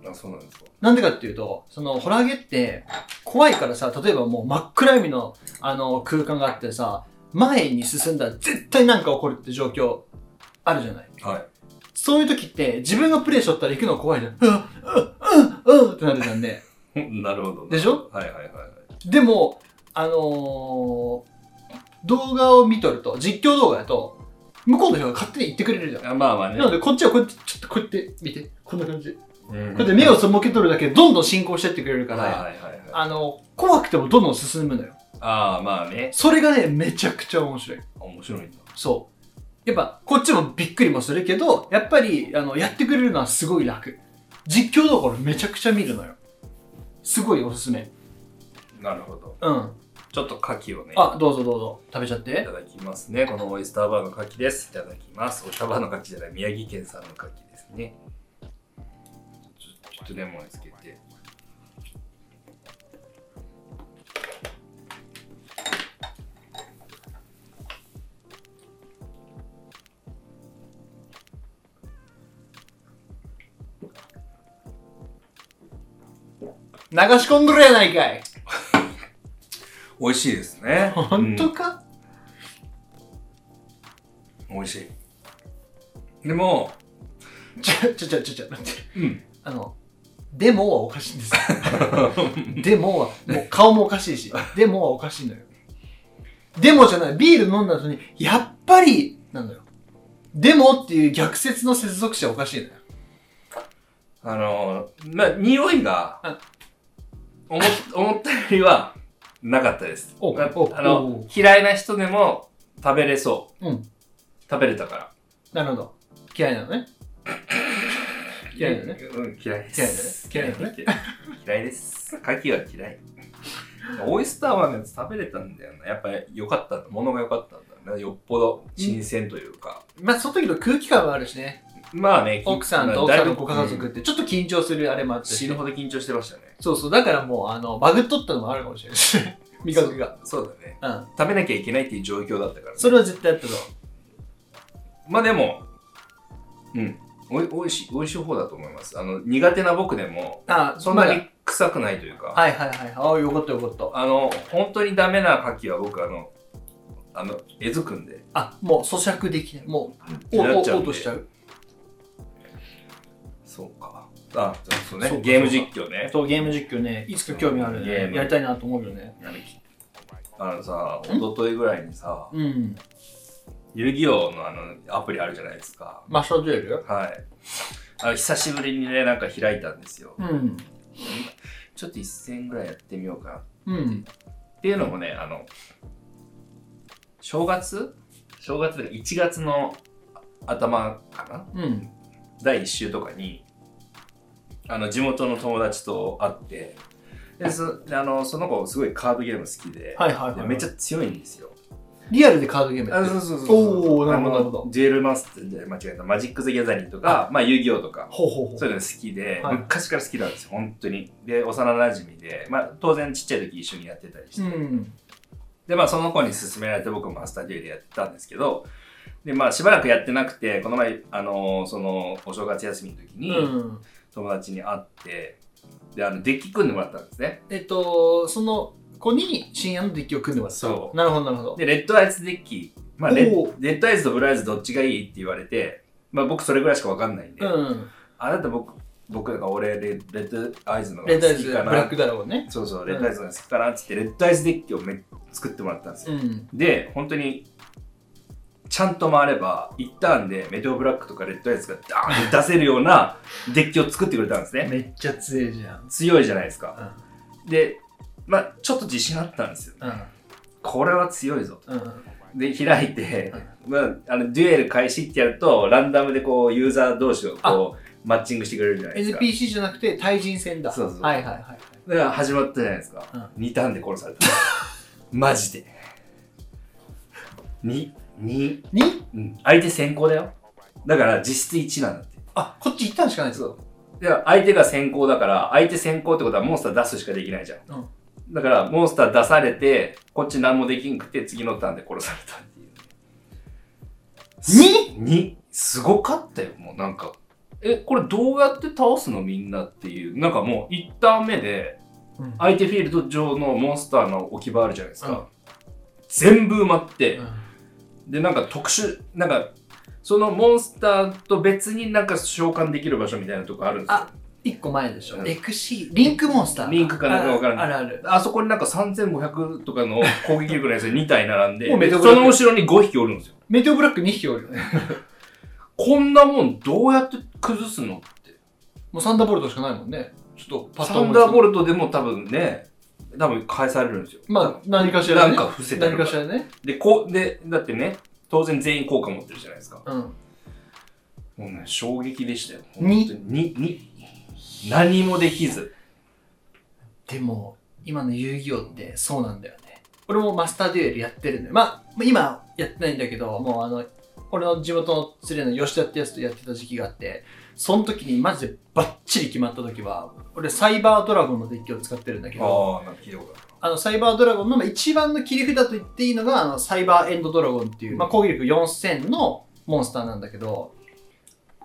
あ、そうなんですか。なんでかっていうと、そのホラゲって怖いからさ、例えばもう真っ暗闇のあの空間があってさ、前に進んだら絶対なんか起こるって状況あるじゃない。はそういう時って自分がプレイしとったら行くの怖いじゃん。うん、うん、うん、うんってなるじゃんね。い。なるほど。でしょ？はいはいはいはい。でも、あのー動画を見とると、実況動画だと、向こうの人が勝手に言ってくれるじゃん。あまあまあね。なので、こっちはこうやって、ちょっとこうやって見て、こんな感じ。こうん、うやって目を背けとるだけで、どんどん進行してってくれるから、はいはいはいはい。あの、怖くてもどんどん進むのよ。ああ、まあね。それがね、めちゃくちゃ面白い。面白いんだ。そう。やっぱ、こっちもびっくりもするけど、やっぱり、あの、やってくれるのはすごい楽。実況動画俺めちゃくちゃ見るのよ。すごいおすすめ。なるほど。うん。ちょっと牡蠣をね。あ、どうぞどうぞ。食べちゃっいてた。だきますね。このオイスターバーの牡蠣です。いただきます。オイスターバーの牡蠣じゃない、宮城県産の牡蠣ですね。ちょちょっとレモンつけて。流し込んどるやないかい。美味しいですね。本当か、うん美味しい。でも、ちょ、ちょ、ちょ、ちょ、ちょ、待って。うん。あの、でもはおかしいんですよ。でもは、もう顔もおかしいし、でもはおかしいのよ。でもじゃない、ビール飲んだ後に、やっぱり、なのよ。でもっていう逆説の接続詞はおかしいのよ。あの、まあ、匂いが、思っ思ったよりは、なかったです。おあのお、嫌いな人でも食べれそう。うん。食べれたから。なるほど。嫌いなのね。嫌いなのね。うん、嫌いです。嫌いだね嫌いだね嫌いです。牡蠣は嫌い。オイスターはね、食べれたんだよな。やっぱり良かったんだ。物が良かったんだなんかよっぽど新鮮というか。まあ、その時の空気感もあるしね。まあね、奥さんと奥さんのご家族っうんて、ちょっと緊張するあれもあったし死ぬ。ほど緊張してましたね。そうそう。だからもう、あの、バグっとったのもあるかもしれないし。味覚が。そうだね。うん。食べなきゃいけないっていう状況だったから、ね。それは絶対やったぞ。まあでも、うん。おいしい、おいしい方だと思います。あの、苦手な僕でも、あ、そんなに臭くないというか、はいはいはい。ああ、よかったよかった。あの、本当にダメな牡蠣は僕、あの、あの、えずくんで、あ、もう咀嚼できない。もう、お、お、おとしちゃう？そうか。あ、そうねゲーム実況ね。そう、ゲーム実況ね、いつか興味あるね。やりたいなと思うよね。あのさ、一昨日ぐらいにさ、うん。遊戯王のあの、アプリあるじゃないですか。マスターデュエル？はい。あの久しぶりにね、なんか開いたんですよ。うん。ちょっと一戦ぐらいやってみようかな。うん。っていうのもね、あの、正月？正月で1月の頭かな？うん。第1週とかに、あの、地元の友達と会って、でそであのその子すごいカードゲーム好きで、はいはいはい。でめっちゃ強いんですよ。リアルでカードゲームやってる。そうそうおーなるほどあのなるほどデュエルマスターで間違えた、マジック・ザ・ギャザリングとか、まあ遊戯王とか、ほうほうほう。そういうの好きで、はい昔から好きなんですよ、本当に。で、幼馴染で、まあ当然ちっちゃい時一緒にやってたりして、うん。で、まあその子に勧められて僕もマスターデュエルやってたんですけど、で、まあしばらくやってなくて、この前、あのーそのお正月休みの時にうん。友達に会って、で、あの、デッキ組んでもらったんですね。えっと、その子に深夜のデッキを組んでもらった。そうなるほどなるほど。で、レッドアイズデッキ、まあレおッ、レッドアイズとブルーアイズどっちがいいって言われて、まあ僕それぐらいしかわかんないんで、うん。あなた僕、僕が俺レ、レッドアイズのがレッドアイズ、好きかなブラック。ダラゴンね。そうそう、んレッドアイズが好きかなって言って、レッドアイズデッキをめ作ってもらったんですよ。うん。で、本当に、ちゃんと回れば、一ターンでメテオブラックとかレッドアイズがダーンって出せるようなデッキを作ってくれたんですね。めっちゃ強いじゃん。強いじゃないですか。で、まあちょっと自信あったんですよ。うん。これは強いぞと。うん。で、開いて、まあ、あの、デュエル開始ってやると、ランダムでこう、ユーザー同士をこう、マッチングしてくれるじゃないですか。NPC じゃなくて対人戦だ。そうそうはいはいはい。だから始まったじゃないですか。2ターンで殺された。マジで。2、2、にうん。相手先行だよ。だから実質1なんだって。あ、こっち一旦しかないぞ。で、相手が先行だから、相手先行ってことはモンスター出すしかできないじゃん。うんだから、モンスター出されて、こっち何もできんくて、次のターンで殺されたっていう。に ?2? すごかったよ、もうなんか。え、これどうやって倒すのみんなっていう。なんかもう、1ターン目で、うん相手フィールド上のモンスターの置き場あるじゃないですか。うん全部埋まって、うんで、なんか特殊、なんか、そのモンスターと別になんか召喚できる場所みたいなとこあるんですよ。あ一個前でしょ。うんエクシー、リンクモンスター。リンクかなんかわからないあるある。あそこになんか3500とかの攻撃力のやつ2体並んで、その後ろに5匹おるんですよ。メテオブラック2匹おるよね。こんなもんどうやって崩すのって。もうサンダーボルトしかないもんね。ちょっとパッとサンダーボルルトでも多分ね、多分返されるんですよ。まあ、何かしらね。なんか伏せてる何かしらね。で、こう、で、だってね、当然全員効果持ってるじゃないですか。うん。もうね、衝撃でしたよ。に？本当に、に、何もできず。でも、今の遊戯王ってそうなんだよね。俺もマスターデュエルやってるんだよ。まあ、今やってないんだけど、もうあの、俺の地元の連れの吉田ってやつとやってた時期があって、その時にマジでバッチリ決まった時は、俺サイバードラゴンのデッキを使ってるんだけど、あの、サイバードラゴンのまあ一番の切り札と言っていいのが、あの、サイバーエンドドラゴンっていう、まあ、攻撃力4000のモンスターなんだけど、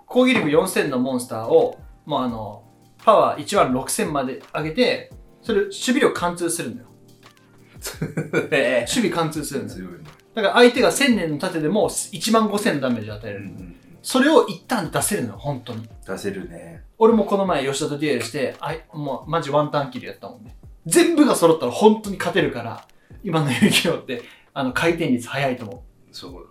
攻撃力4000のモンスターを、もうあの、パワー1万6000まで上げて、それ、守備力貫通するんだよ。え守備貫通するんだよ。強いね。だから相手が1000年の盾でも1万5000のダメージ与える。うんうん。それを一旦出せるのよ、本当に。出せるね。俺もこの前吉田とデュエルして、あいもうマジワンタンキルやったもんね。全部が揃ったら本当に勝てるから、今の遊戯王って、あの、回転率早いと思そう。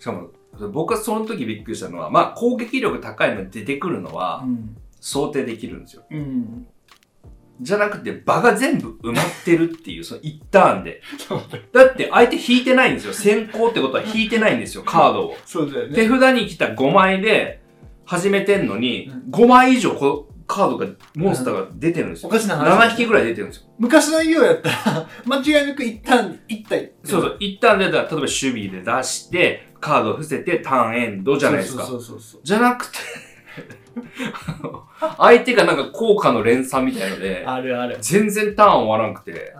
しかも、僕はその時びっくりしたのは、まあ攻撃力高いの出てくるのう。はうん。想定できるんですよ。うん。じゃなくて場が全部埋まってるっていう、その一ターンで。だって相手引いてないんですよ。先行ってことは引いてないんですよ、カードを。そうだよ手札に来た5枚で始めてんのにうん、5枚以上こカードが、モンスターが出てるんですよ。おかしな話7匹ぐらい出てるんですよ。昔の遊戯王やったら、間違いなく一旦、一体。そうそう。一旦出たら、例えば守備で出して、カードを伏せて、ターンエンドじゃないですか。そうそうそうそう。じゃなくて、相手がなんか効果の連鎖みたいので、あるある。全然ターン終わらんくて、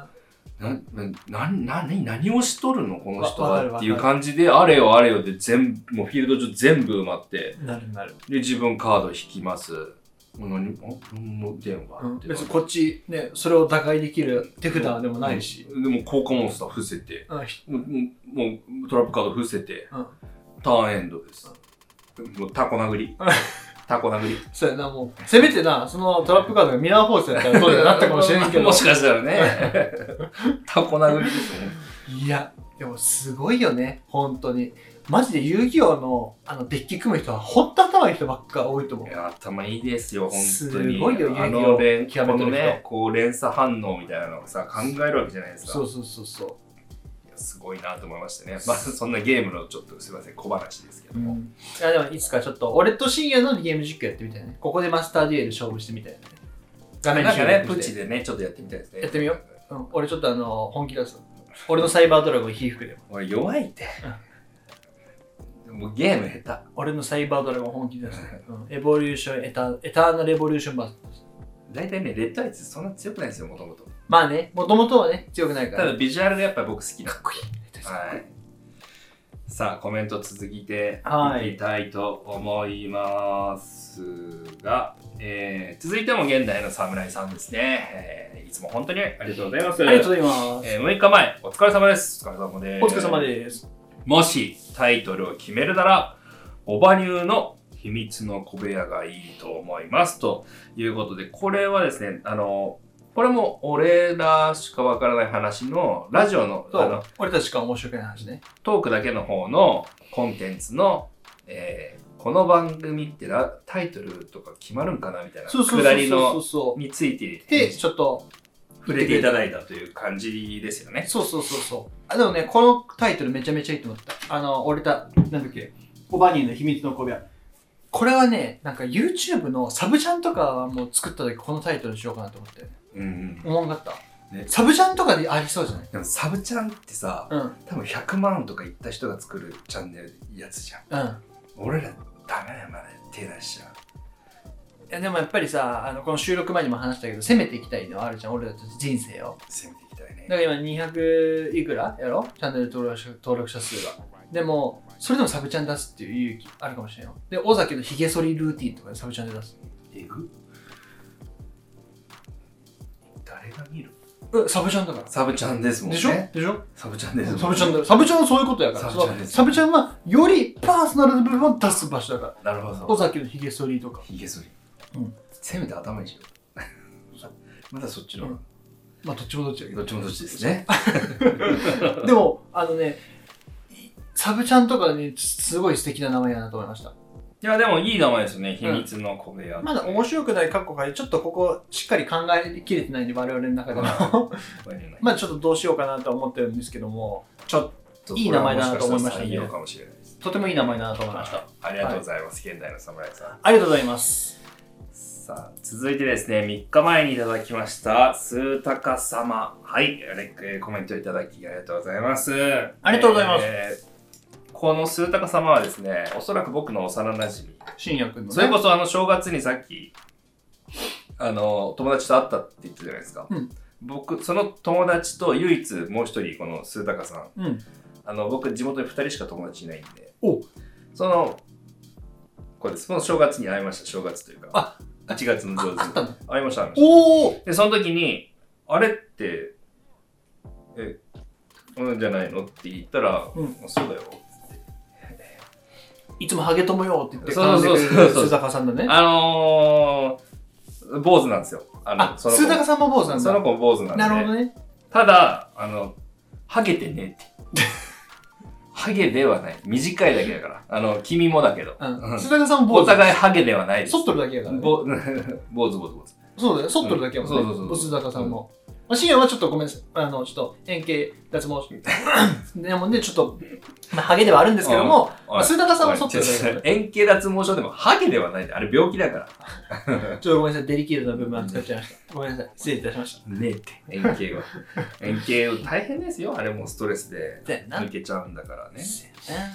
な、な、な、な、何をしとるのこの人はっていう感じで、あれよあれよで全部、もうフィールド上全部埋まって、なるなる。で、自分カード引きます。何、あ、もう電話って。別にこっち、ね、それを打開できる手札でもないし。でも効果モンスター伏せて、うんひもうもうトラップカード伏せて、うんターンエンドです。もうタコ殴り。タコ殴り。そうやな、もう。せめてな、そのトラップカードがミラーフォースやったら そうになったかもしれんけど。もしかしたらね。タコ殴りですね。いや、でもすごいよね、本当に。マジで遊戯王のあのデッキ組む人は本当頭いい人ばっか多いと思うい。や、頭いいですよ、本当に。すごいよあ遊戯王の連、このね、こう連鎖反応みたいなのをさ、考えるわけじゃないですか。そうそうそうそいやすごいなと思いましたね。まあ、そんなゲームのちょっとすいません、小話ですけう。ども。いやでもいつかちょっと、俺と深夜のゲーム実況やってみたいね。ここでマスターデュエル勝負してみたいなね。画面なんかね、プチでね、ちょっとやってみたいですね。やってみよう。うん、俺ちょっとあの、本気出す。俺のサイバードラゴン火吹くでも。俺弱いって。もうゲーム下手。俺のサイバードラゴン本気出す。うん、エボリューション、エタエターナルエボリューションバース。大体ね、レッドアイツそんな強くないんですよ、もともと。まあね、もともとはね、強くないから。ただビジュアルがやっぱり僕好きな。かっこいい。はい。さあ、コメント続いてはいいきたいと思いますが、えー続いても現代の侍さんですね、えーいつも本当にありがとうございます。ありがとうございます。えー6日前、お疲れ様です。お疲れ様です。お疲れ様です。もしタイトルを決めるなら、オバニューの秘密の小部屋がいいと思います。ということで、これはですね、あの、これも俺らしかわからない話のラジオのあの俺たちが面白くない話ね。トークだけの方のコンテンツの、えーこの番組ってなタイトルとか決まるんかなみたいなそうそうくだりそうそうのそについてう。で、ちょっと、触れていただいたという感じですよね。そうそうそうそう。あ、でもね、このタイトルめちゃめちゃいいと思った。あの、俺た、なんだっけ、オバニーの秘密の小部屋。これはね、なんか YouTube のサブチャンとかも作った時このタイトルにしようかなと思って。うんうん、思わんかった。ねサブチャンとかでありそうじゃない？でもサブチャンってさ、うん。多分100万とかいった人が作るチャンネルやつじゃん。うん。俺らダメだよまだ手出しちゃう。いやでもやっぱりさ、あの、この収録前にも話したけど、攻めていきたいのはあるじゃん、俺たち人生を。攻めていきたいねだ。から今200いくら？やろチャンネル登録者登録者数が。でも、それでもサブチャン出すっていう勇気あるかもしれないよ。で、尾崎のヒゲ剃りルーティンとかでサブチャンで出す。えぐ？見るうん、サブチャンだから。サブチャンですもんね。でしょ？でしょ？サブチャンですもんね。サブチャンだよ。サブチャンはそういうことやから。サブチャンですサブチャンは、よりパーソナルな部分を出す場所だから。なるほど。尾崎のヒゲ剃りとか。ひげ剃り。うんせめて頭にしよう。まだそっちの、うんまあ、どっちもどっちだけど。どっちもどっちですね。でも、あのね、サブチャンとかね、すごい素敵な名前だなと思いました。いや、でもいい名前ですよね。秘密の小部屋。まだ面白くない過去がちょっとここしっかり考えきれてないんで、我々の中でも。まあちょっとどうしようかなとは思ってるんですけども、ちょといい名前だなと思いましたねこれはもしかもしれないです。とてもいい名前だなと思いました。ありがとうございます。現代の侍さん。ありがとうございます。さあ、続いてですね、3日前にいただきました、スータカ様。はい、コメントいただきありがとうございます。ありがとうございますえーこのスータカ様はですね、おそらく僕の幼馴染信也くんのね。それこそあの正月にさっき、あの、友達と会ったって言ったじゃないですか。うん僕、その友達と唯一もう一人、このスータカさん。うん。あの、僕、地元に二人しか友達いないんで。おその、これです。この正月に会いました、正月というか。あ1月の上旬。会いました、会いました。おおで、その時に、あれって、え、うんじゃないの？って言ったら、うんそうだよ。いつもハゲ友よって言ってそうそうそうそう須坂さんだね。あのー、坊主なんですよ。あの、あ、その子須坂さんも坊主なんだ。その子も坊主なんで。なるほどね。ただ、あの、ハゲてねって。ハゲではない。短いだけだから。あの、君もだけど。うん。うん須坂さんも坊お主。互いハゲではないです。剃っとるだけやからね。ぼ 坊主坊主坊主。そうだよ。剃っとるだけやもんね。そうそうそう須坂さんも。まあ、深夜はちょっとごめんなさい。あの、ちょっと円形脱毛。でもね、ちょっと、まあ、ハゲではあるんですけども、まあ、おい数高さんも剃おいってるだけで円形脱毛症でもハゲではないあれ病気だから。ちょっとごめんなさい。デリケートな部分は使っちゃいました。ごめんなさい。失礼いたしました。ねえって、円形は。円形大変ですよ、あれもストレスで。抜けちゃうんだからね。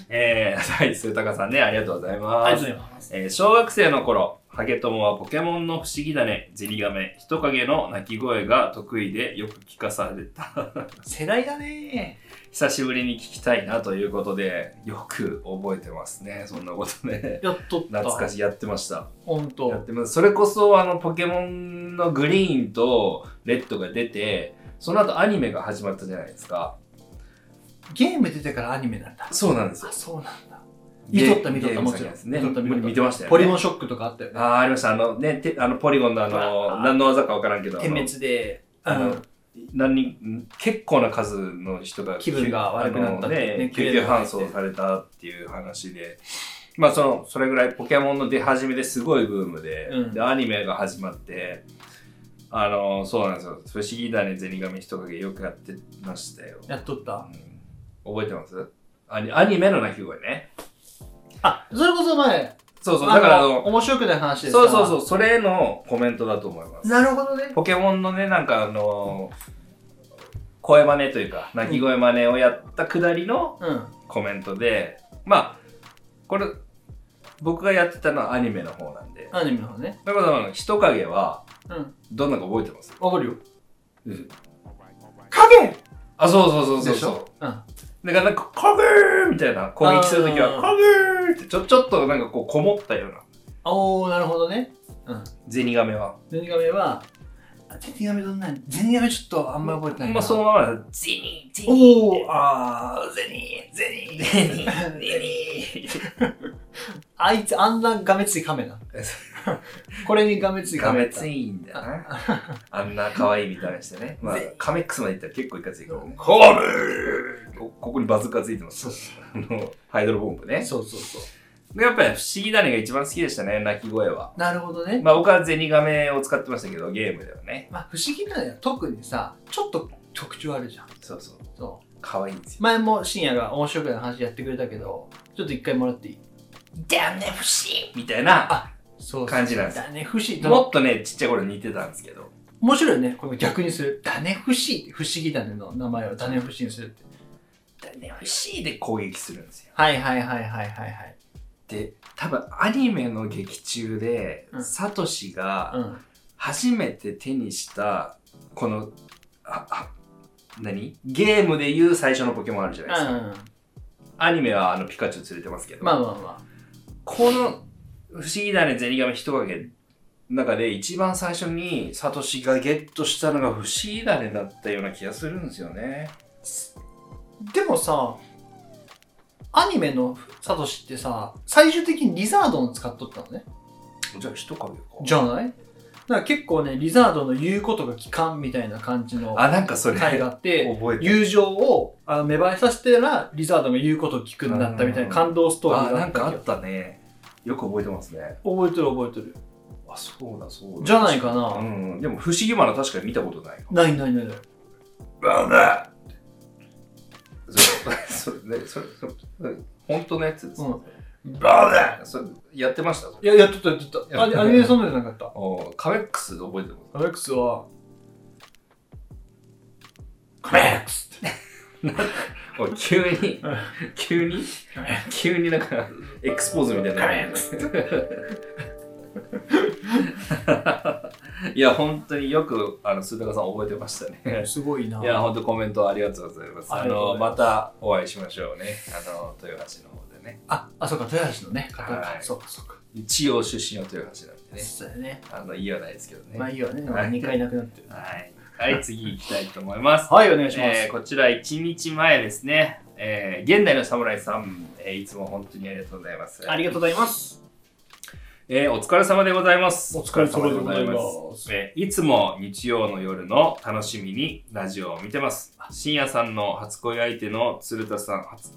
えー、はい、数高さんね、ありがとうございます。ありがとうございます。えー小学生の頃、ハゲ友はポケモンの不思議種、ゼニガメ、人影の鳴き声が得意でよく聞かされた。世代だね久しぶりに聞きたいなということで、よく覚えてますね、そんなことね。やっとった。懐かしい、やってました。ほんとや。ってます。それこそ、あの、ポケモンのグリーンとレッドが出て、その後アニメが始まったじゃないですか。ゲーム出てからアニメなんだ。そうなんですよあ、。そうなんだ。見とった見とったもちろんね。見とった見とった見てましたよね。ポリゴンショックとかあったよね。ああ、ありました。あのね、てあのポリゴンのああの、ー何の技かわからんけど、点滅で、あのうん何人、ん結構な数の人が気分が悪くなったねね、救急搬送されたっていう話で、まあその、それぐらいポケモンの出始めですごいブームで、うんで、アニメが始まって、あの、そうなんですよ。不思議だね、ゼニガメ人影よくやってましたよ。やっとった。うん、覚えてます？アニアニメの鳴き声ね。あ、それこそ前、そうそう、だからああのの、面白くない話ですそうそうそうう、それのコメントだと思います。なるほどね。ポケモンのね、なんかあの声真似というか、鳴き声真似をやったくだりのうん。コメントで、まあ、これ、僕がやってたのはアニメの方なんで。アニメの方ね。だから、人影は、うん。どんなか覚えてます？わかるよ。うん影あ、そうそうそうそうそでしょ？うん。う。だからなんか、カグーみたいな攻撃するときは、あーカグーってちょ、ちょっとなんかこう、こもったような。おー、なるほどね。うん。ゼニガメは。ゼニガメは、あゼニガメどんなん？ゼニガメちょっとあんまり覚えてないな。まあ、そのまま、ゼニゼニおー、あー、ゼニゼニゼニゼニ あいつあんながめついカメな。これにがめついカカメメついんだよな。あんな可愛い見た目してね。まあ、カメックスまでいったら結構いかついからね。カメこここにバズーカついてます。あの、ハイドロボンプね。そうそうそう。でやっぱり不思議種が一番好きでしたね、鳴き声は。なるほどね。まあ僕はゼニガメを使ってましたけど、ゲームではね。まあ、不思議なのは特にさ、ちょっと特徴あるじゃん。そうそう。そう。可愛いんですよ。前も深夜が面白くない話やってくれたけど、ちょっと一回もらっていい？ダメ不思議みたいなあ感じなんですよだね、不思議。もっとね、ちっちゃい頃似てたんですけど。面白いよね。これ逆にする。だね不思議。不思議だねの名前をだね不思議にするって。ダメ不思議で攻撃するんですよ。はいはいはいはいはいはい。で、多分アニメの劇中でう、んサトシが、うん。初めて手にしたこのああ何？ゲームでいう最初のポケモンあるじゃないですか、うん。アニメはあのピカチュウ連れてますけど、まあまあまこの不思議だねゼニガメ人影の中で一番最初にサトシがゲットしたのが不思議だねだったような気がするんですよね。あ。でもさ、アニメのサトシってさ、最終的にリザードン使っとったのね。じゃあ人影かじゃない？だから結構ね、リザードンの言うことが聞かんみたいな感じのあなんかそれ回があって、覚えてる。友情をあの芽生えさせてたら、リザードンが言うことを聞くんだったみたいな感動ストーリーあがあったけどなんかあったねよく覚えてますね覚えてる覚えてる。あそうだそうだじゃないかなうんうんでも不思議マナ確かに見たことないないないないない。なんだそれ、それ、ね、それ、それ、本当のやつです。うんバーだそれ、やってました？いや、やっとったやっとった。アニアニメーションじゃなかった？おカメックス覚えてます？アレックスは、カメックスって。おい急にうん、急に、急になんか、エクスポーズみたいな。いや、本当によく、あの、鈴高さん覚えてましたね。すごいな。いや、本当コメントありがとうございます。あの、またお会いしましょうね。あの、豊橋の方でね。あ、あ、そうか、豊橋のね、方か。はいそうか、そうか。一応出身は豊橋なんでね。そうだよね。あの、家はないですけどね。まあいいよね。はい2回なくなってる。はい。はい、次行きたいと思います。はい、お願いします。えーこちら1日前ですね、えー現代の侍さん、えーいつも本当にありがとうございます。ありがとうございます。えーお疲れ様でございます。お疲れ様でございますえーいつも日曜の夜の楽しみにラジオを見てます。深夜さんの初恋相手の鶴田さん、初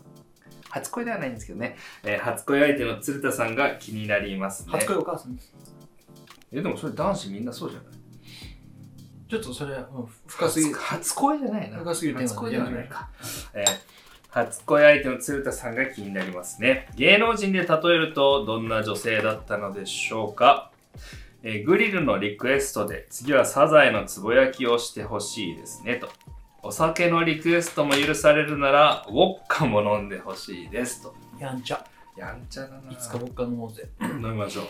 初恋ではないんですけどね、えー初恋相手の鶴田さんが気になりますね。初恋お母さんです。えでもそれ男子みんなそうじゃない？ちょっとそれ、うん深すぎる。初恋じゃないな。深すぎる初恋ではないか。えー初恋相手の鶴田さんが気になりますね。芸能人で例えるとどんな女性だったのでしょうか、えーグリルのリクエストで次はサザエのつぼ焼きをしてほしいですねと。お酒のリクエストも許されるならウォッカも飲んでほしいですと。やんちゃ。やんちゃだな。いつか僕から飲もうぜ。飲みましょう。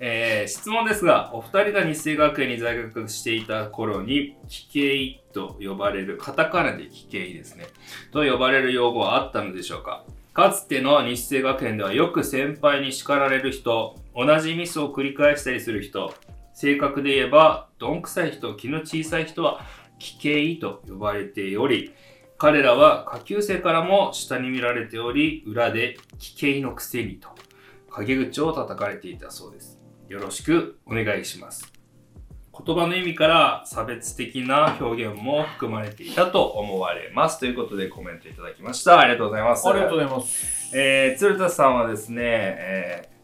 えー質問ですが、お二人が日生学園に在学していた頃に、奇形と呼ばれる、カタカナで奇形ですね、と呼ばれる用語はあったのでしょうか。かつての日生学園ではよく先輩に叱られる人、同じミスを繰り返したりする人、正確で言えば、どんくさい人、気の小さい人は、奇形と呼ばれており、彼らは下級生からも下に見られており、裏で奇形のくせにと、陰口を叩かれていたそうです。よろしくお願いします。言葉の意味から差別的な表現も含まれていたと思われます。ということでコメントいただきました。ありがとうございます。ありがとうございます。えー、鶴田さんはですね、えー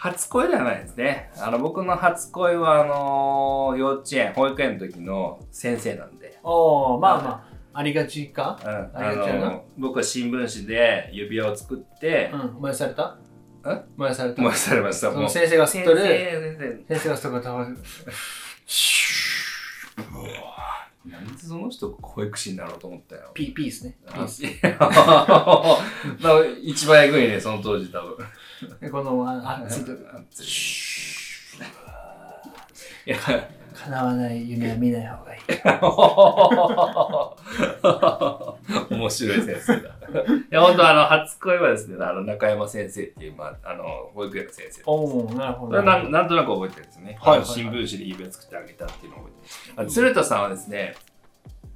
初恋ではないですね。あの、僕の初恋は、あの幼稚園、保育園の時の先生なんで、おー、まあまあ、ありがちか？うん、あありがちやなの僕は新聞紙で指輪を作ってう、ん、燃やされた？え？燃やされた燃やされました。もうその先生が吸っとる、先生、先生が吸っとるたまに。なんでその人保育士になろうと思ったよ。ピー、ピーですね。ピース。一番えぐいね、その当時多分。でこの、あ、あついとる。いや、叶わない夢は見ない方がいい。面白い先生だ。いや、本当あの、初恋はですね、あの、中山先生っていう、まあ、あの、保育園の先生。おー、なるほど。なんなんとなく覚えてるんですね。はい新聞紙で指輪作ってあげたっていうのを覚えて鶴田さんはですね、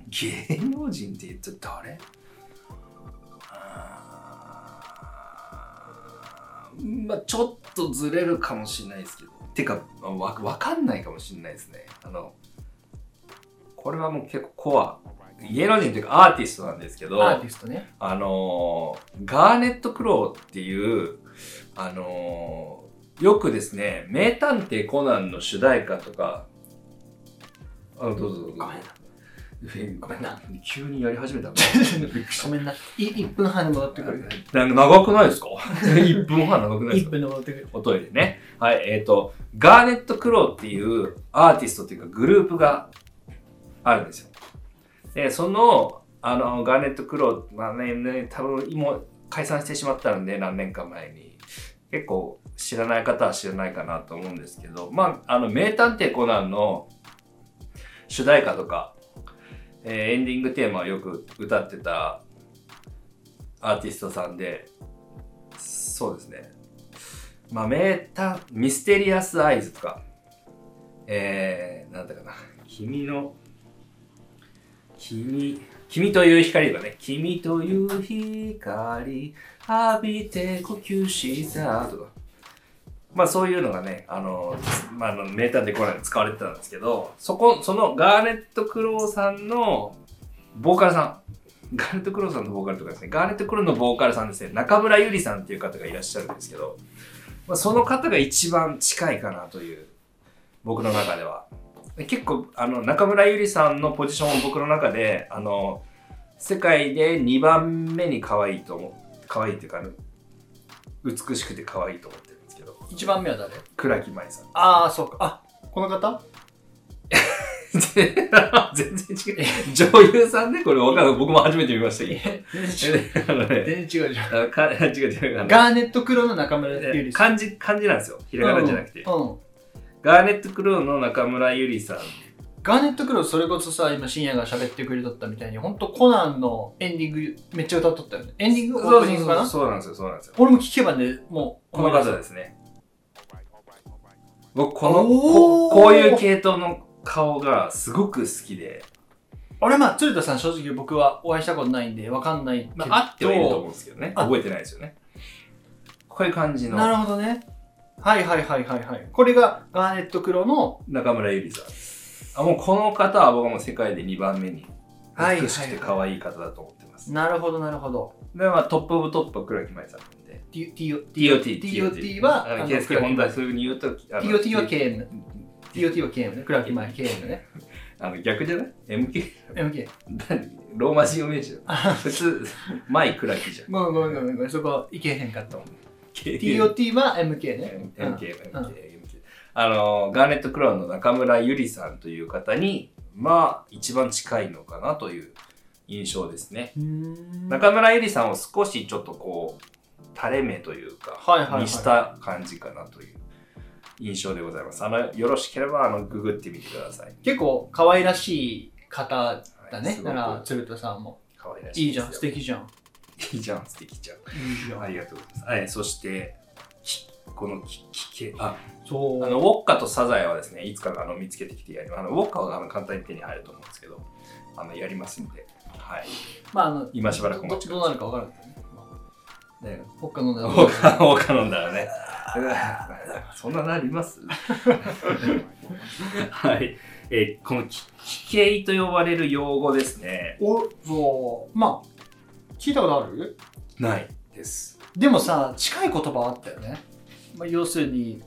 芸能人って言うと誰？まあちょっとずれるかもしれないですけど。てか、わわかんないかもしれないですね。あの、これはもう結構コア。芸能人というかアーティストなんですけど、アーティストね。あのーガーネット・クローっていう、あのーよくですね、名探偵コナンの主題歌とか、あどうぞどうぞ。ごめんな。急にやり始めたの ごめんな。い1分半で戻ってくる。なんか長くないですか ?1 分半長くないです1か分で戻ってくる。おトイレね。はい、えっ、と、ガーネット・クローっていうアーティストっていうかグループがあるんですよ。で、その、あの、ガーネット・クロー、まあね、ね多分今解散してしまったんで、何年か前に。結構知らない方は知らないかなと思うんですけど、まあ、あの、名探偵コナンの主題歌とか、えーエンディングテーマをよく歌ってたアーティストさんで、そうですね。まあ、名探、ミステリアスアイズとか、えー、なんだかな、君の、君、君という光がね、君という光、浴びて呼吸したとか、まあそういうのがね、あの、まあ、あの名探偵コナンに使われてたんですけど、そこ、そのガーネット・クローさんのボーカルさん、ガーネット・クローさんのボーカルとかですね、ガーネット・クローのボーカルさんですね、中村ゆりさんっていう方がいらっしゃるんですけど、まあ、その方が一番近いかなという、僕の中では。結構、あの、中村ゆりさんのポジションを僕の中で、あの、世界で2番目に可愛いと思う。可愛いっていうか、美しくて可愛いと思ってるんですけど、1番目は誰？倉木舞さん。ああ、そうか。あ、この方？全然違う。女優さんね、これわかんない。僕も初めて見ましたけ全然違う。ど。あのね、全然違うじゃん。違うガーネット黒の中村ゆりさん。漢字、漢字なんですよ。ひらがなじゃなくて。うん。うんガーネットクローの中村ゆりさん。ガーネットクローそれこそさ、今深夜が喋ってくれとったみたいに、ほんとコナンのエンディングめっちゃ歌っとったよね。エンディングオープニングかな？そうなんですよ、そうなんですよ。俺も聞けばね、もう、この方ですね。僕、この、ここういう系統の顔がすごく好きで、俺まあ、鶴田さん正直僕はお会いしたことないんで、わかんないけど。まあ、あってはいると思うんですけどね。あ覚えてないですよね。こういう感じのなるほどね。はいはいはいはいはい。これがガーネット黒の、中村ゆりさん。あ、もうこの方は僕はもう世界で2番目にはい美しくて可愛い方だと思ってます。なるほどなるほど。で、まあトップオブトップは倉木舞さん TOT。TOT は、ケースケ本題そういうふうに言うと、TOT は KM。TOT は KM ね。倉木前 KM ね。あの逆じゃない ?MK? MK。何ローマ字読めじゃん。普通、前倉木じゃん。ごめんごめんごめんごめん、そこいけへんかったわ。K- TOT は MK ね。MK。あの、ガーネットクラウンの中村ゆりさんという方に、まあ、一番近いのかなという印象ですね。中村ゆりさんを少しちょっとこう、垂れ目というか、はいはいはいにした感じかなという印象でございます。あの、よろしければ、あの、ググってみてください。結構可愛らしい方だね。ら、鶴田さんも。可愛らしいいいじゃん、素敵じゃん。いいじゃん、素敵じゃん。いいじゃん。ありがとうございます。はい、そして、きこのき、きけ、あ、そう。あの、ウォッカとサザエはですね、いつかあの見つけてきてやります。あの、ウォッカはあの簡単に手に入ると思うんですけど、あの、やりますんで、はい。まあ、あの、今しばらくおど待ちくどうなるか分からないけどね。ね、他飲んだらウォッカ、ウォッカ飲んだらね。そんななります？はい。えーこのき奇形と呼ばれる用語ですね。お、そう。まあ、聞いたことある？ないです。でもさ、近い言葉あったよね。まあ、要するに、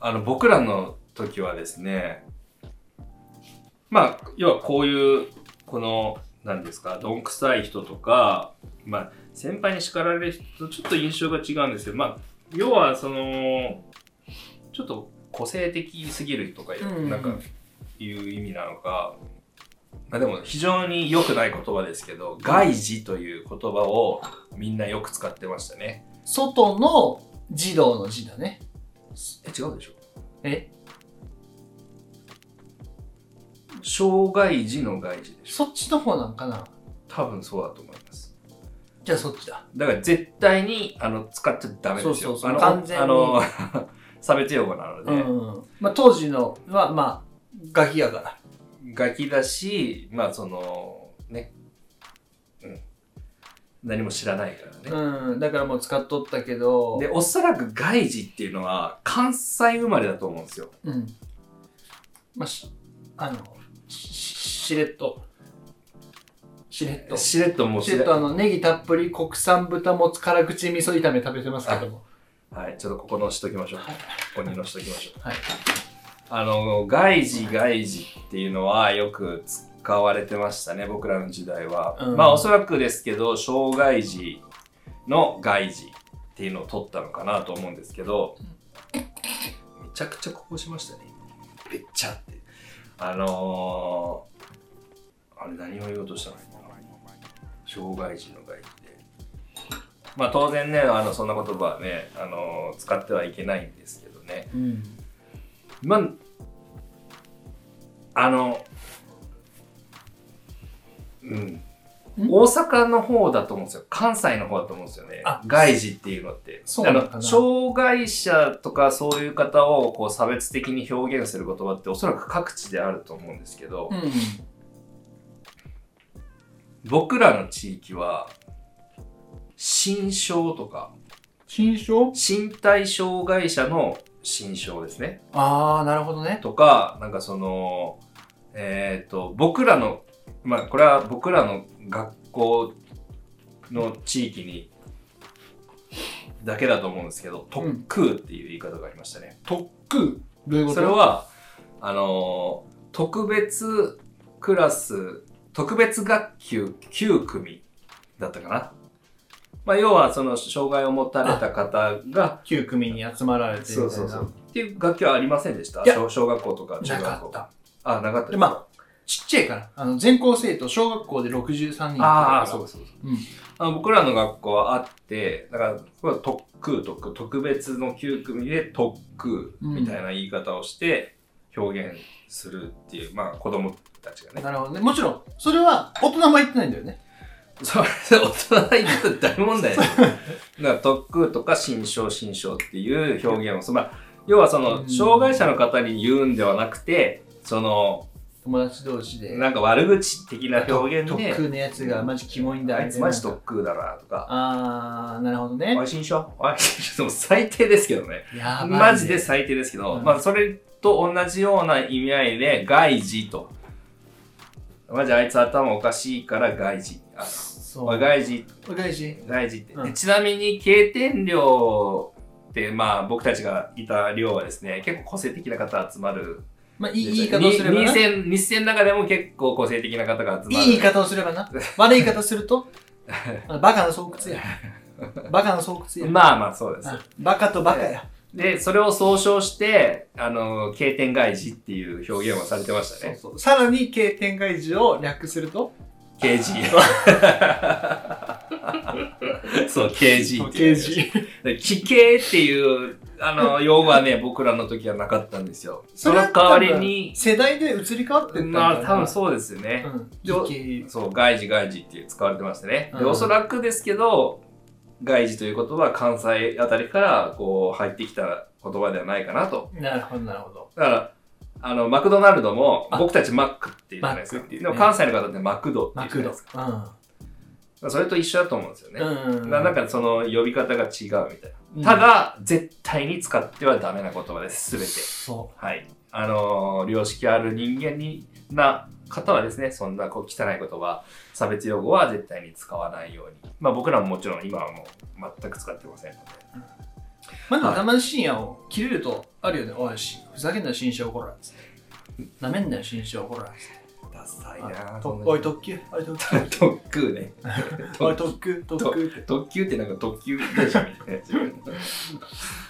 あの、僕らの時はですね、まあ、要はこういう、この、何ですか、どんくさい人とか、まあ、先輩に叱られる人とちょっと印象が違うんですけど、まあ、要はその、ちょっと個性的すぎるとかいう、うんなんか、いう意味なのか、まあでも非常に良くない言葉ですけど、外事という言葉をみんなよく使ってましたね。外の児童の字だね。え、違うでしょ？え？障害児の外事でしょ。そっちの方なんかな？多分そうだと思います。じゃあそっちだ。だから絶対にあの使っちゃダメですよ。そうそうそうあの完全にあの 差別用語なので、うん。まあ、当時のは、まあ、ガキやから。ガキだし、まあそのね、うん、何も知らないからね。うん。だからもう使っとったけど、で、おそらく外事っていうのは関西生まれだと思うんですよ。うん。まあ、し、あの、ししれっと。しれっと。ししれっともうれっとあの、ネギたっぷり国産豚もつ辛口味噌炒め食べてますけども。はい、ちょっとここのしときましょう。はいここにのしときましょう。はい。あの、外事外事っていうのはよく使われてましたね、僕らの時代は。うんまあおそらくですけど、障害児の外事っていうのを取ったのかなと思うんですけど、めちゃくちゃこぼしましたね。べっちゃって。あのー、あれ何を言おうとしたの？障害児の外事で。まあ当然ね、あのそんな言葉はね、あのー使ってはいけないんですけどね。うん。まあ、あの、うん。大阪の方だと思うんですよ。関西の方だと思うんですよねあ。外事っていうのって。の障害者とかそういう方をこう差別的に表現する言葉っておそらく各地であると思うんですけど、うん。僕らの地域は、心症とか、新章身体障害者の心症ですね。ああ、なるほどね。とか、なんかその、えっ、と、僕らの、まあ、これは僕らの学校の地域に、だけだと思うんですけど、特空っていう言い方がありましたね。特区？どういうこと？それは、あのー特別クラス、特別学級9組だったかな。まあ、要は、その、障害を持たれた方が、旧組に集まられて。そうそうそう。っていう学級はありませんでした？小小学校とか中な学校。かった。あ、なかったでまあ、ちっちゃいから。あの、全校生徒、小学校で63人ああ、そうそうそう。うんあの僕らの学校はあって、だから、これは特空特、特別の9組で特空みたいな言い方をして表現するっていう、まあ子供たちがね。なるほどね。もちろん、それは大人も言ってないんだよね。それ大人言ったら大問題ですよ。だから特空とか新章新章っていう表現を、そのまあ、要はその、うん障害者の方に言うんではなくて、その、友達同士で。なんか悪口的な表現で、特区のやつがマジキモいんだ。あいつマジと。特空だなとか、あー、なるほどねお。い新章おいでも最低ですけどね。やばいねマジで最低ですけど、うんまあそれと同じような意味合いで外事と。マジあいつ頭おかしいから外事。あそう。外事、お返し。外事って。うんでちなみに経典寮ってまあ僕たちがいた寮はですね、結構個性的な方集まるまあいい言い方をすればな。日戦、日戦の中でも結構個性的な方が集まる。いい言い方をすればな。悪い言い方すると、あのバカな巣窟や。バカな巣窟や。まあまあそうです。あバカとバカや。で、それを総称して、あの、経典外事っていう表現をされてましたね。そうそう。さらに経典外事を略すると、KG。そう、KG っていう。刑事。で奇形っていう、あの、用語はね、僕らの時はなかったんですよ。その代わりに、世代で移り変わってんだまあ多分そうですよね。うん。そう、外事外事っていう使われてましたね。おそらくですけど、外事という言葉は関西あたりからこう入ってきた言葉ではないかなと。なるほど、なるほど。だから、あの、マクドナルドもあ僕たちマックっていうじゃないですか。でも関西の方ってマクドっていうじゃないです。か。うそれと一緒だと思うんですよね。ん。うん。なんかその呼び方が違うみたいな。うんただ、絶対に使ってはダメな言葉です、すべて。そはい。あのー良識ある人間にな方はですね、そんなこう汚い言葉、差別用語は絶対に使わないように。まあ僕らももちろん今はもう全く使ってませんので。う。まあでもたまに深夜を切れるとあるよね。おいし、ふざけんなよ、新車怒らっつって。なめんなよ、新車怒らっつって。ダサいあなとおい、特急、おい、特急。特急ね。おい、特急、特急。特急ってなんか特急電車みたいなやつ。い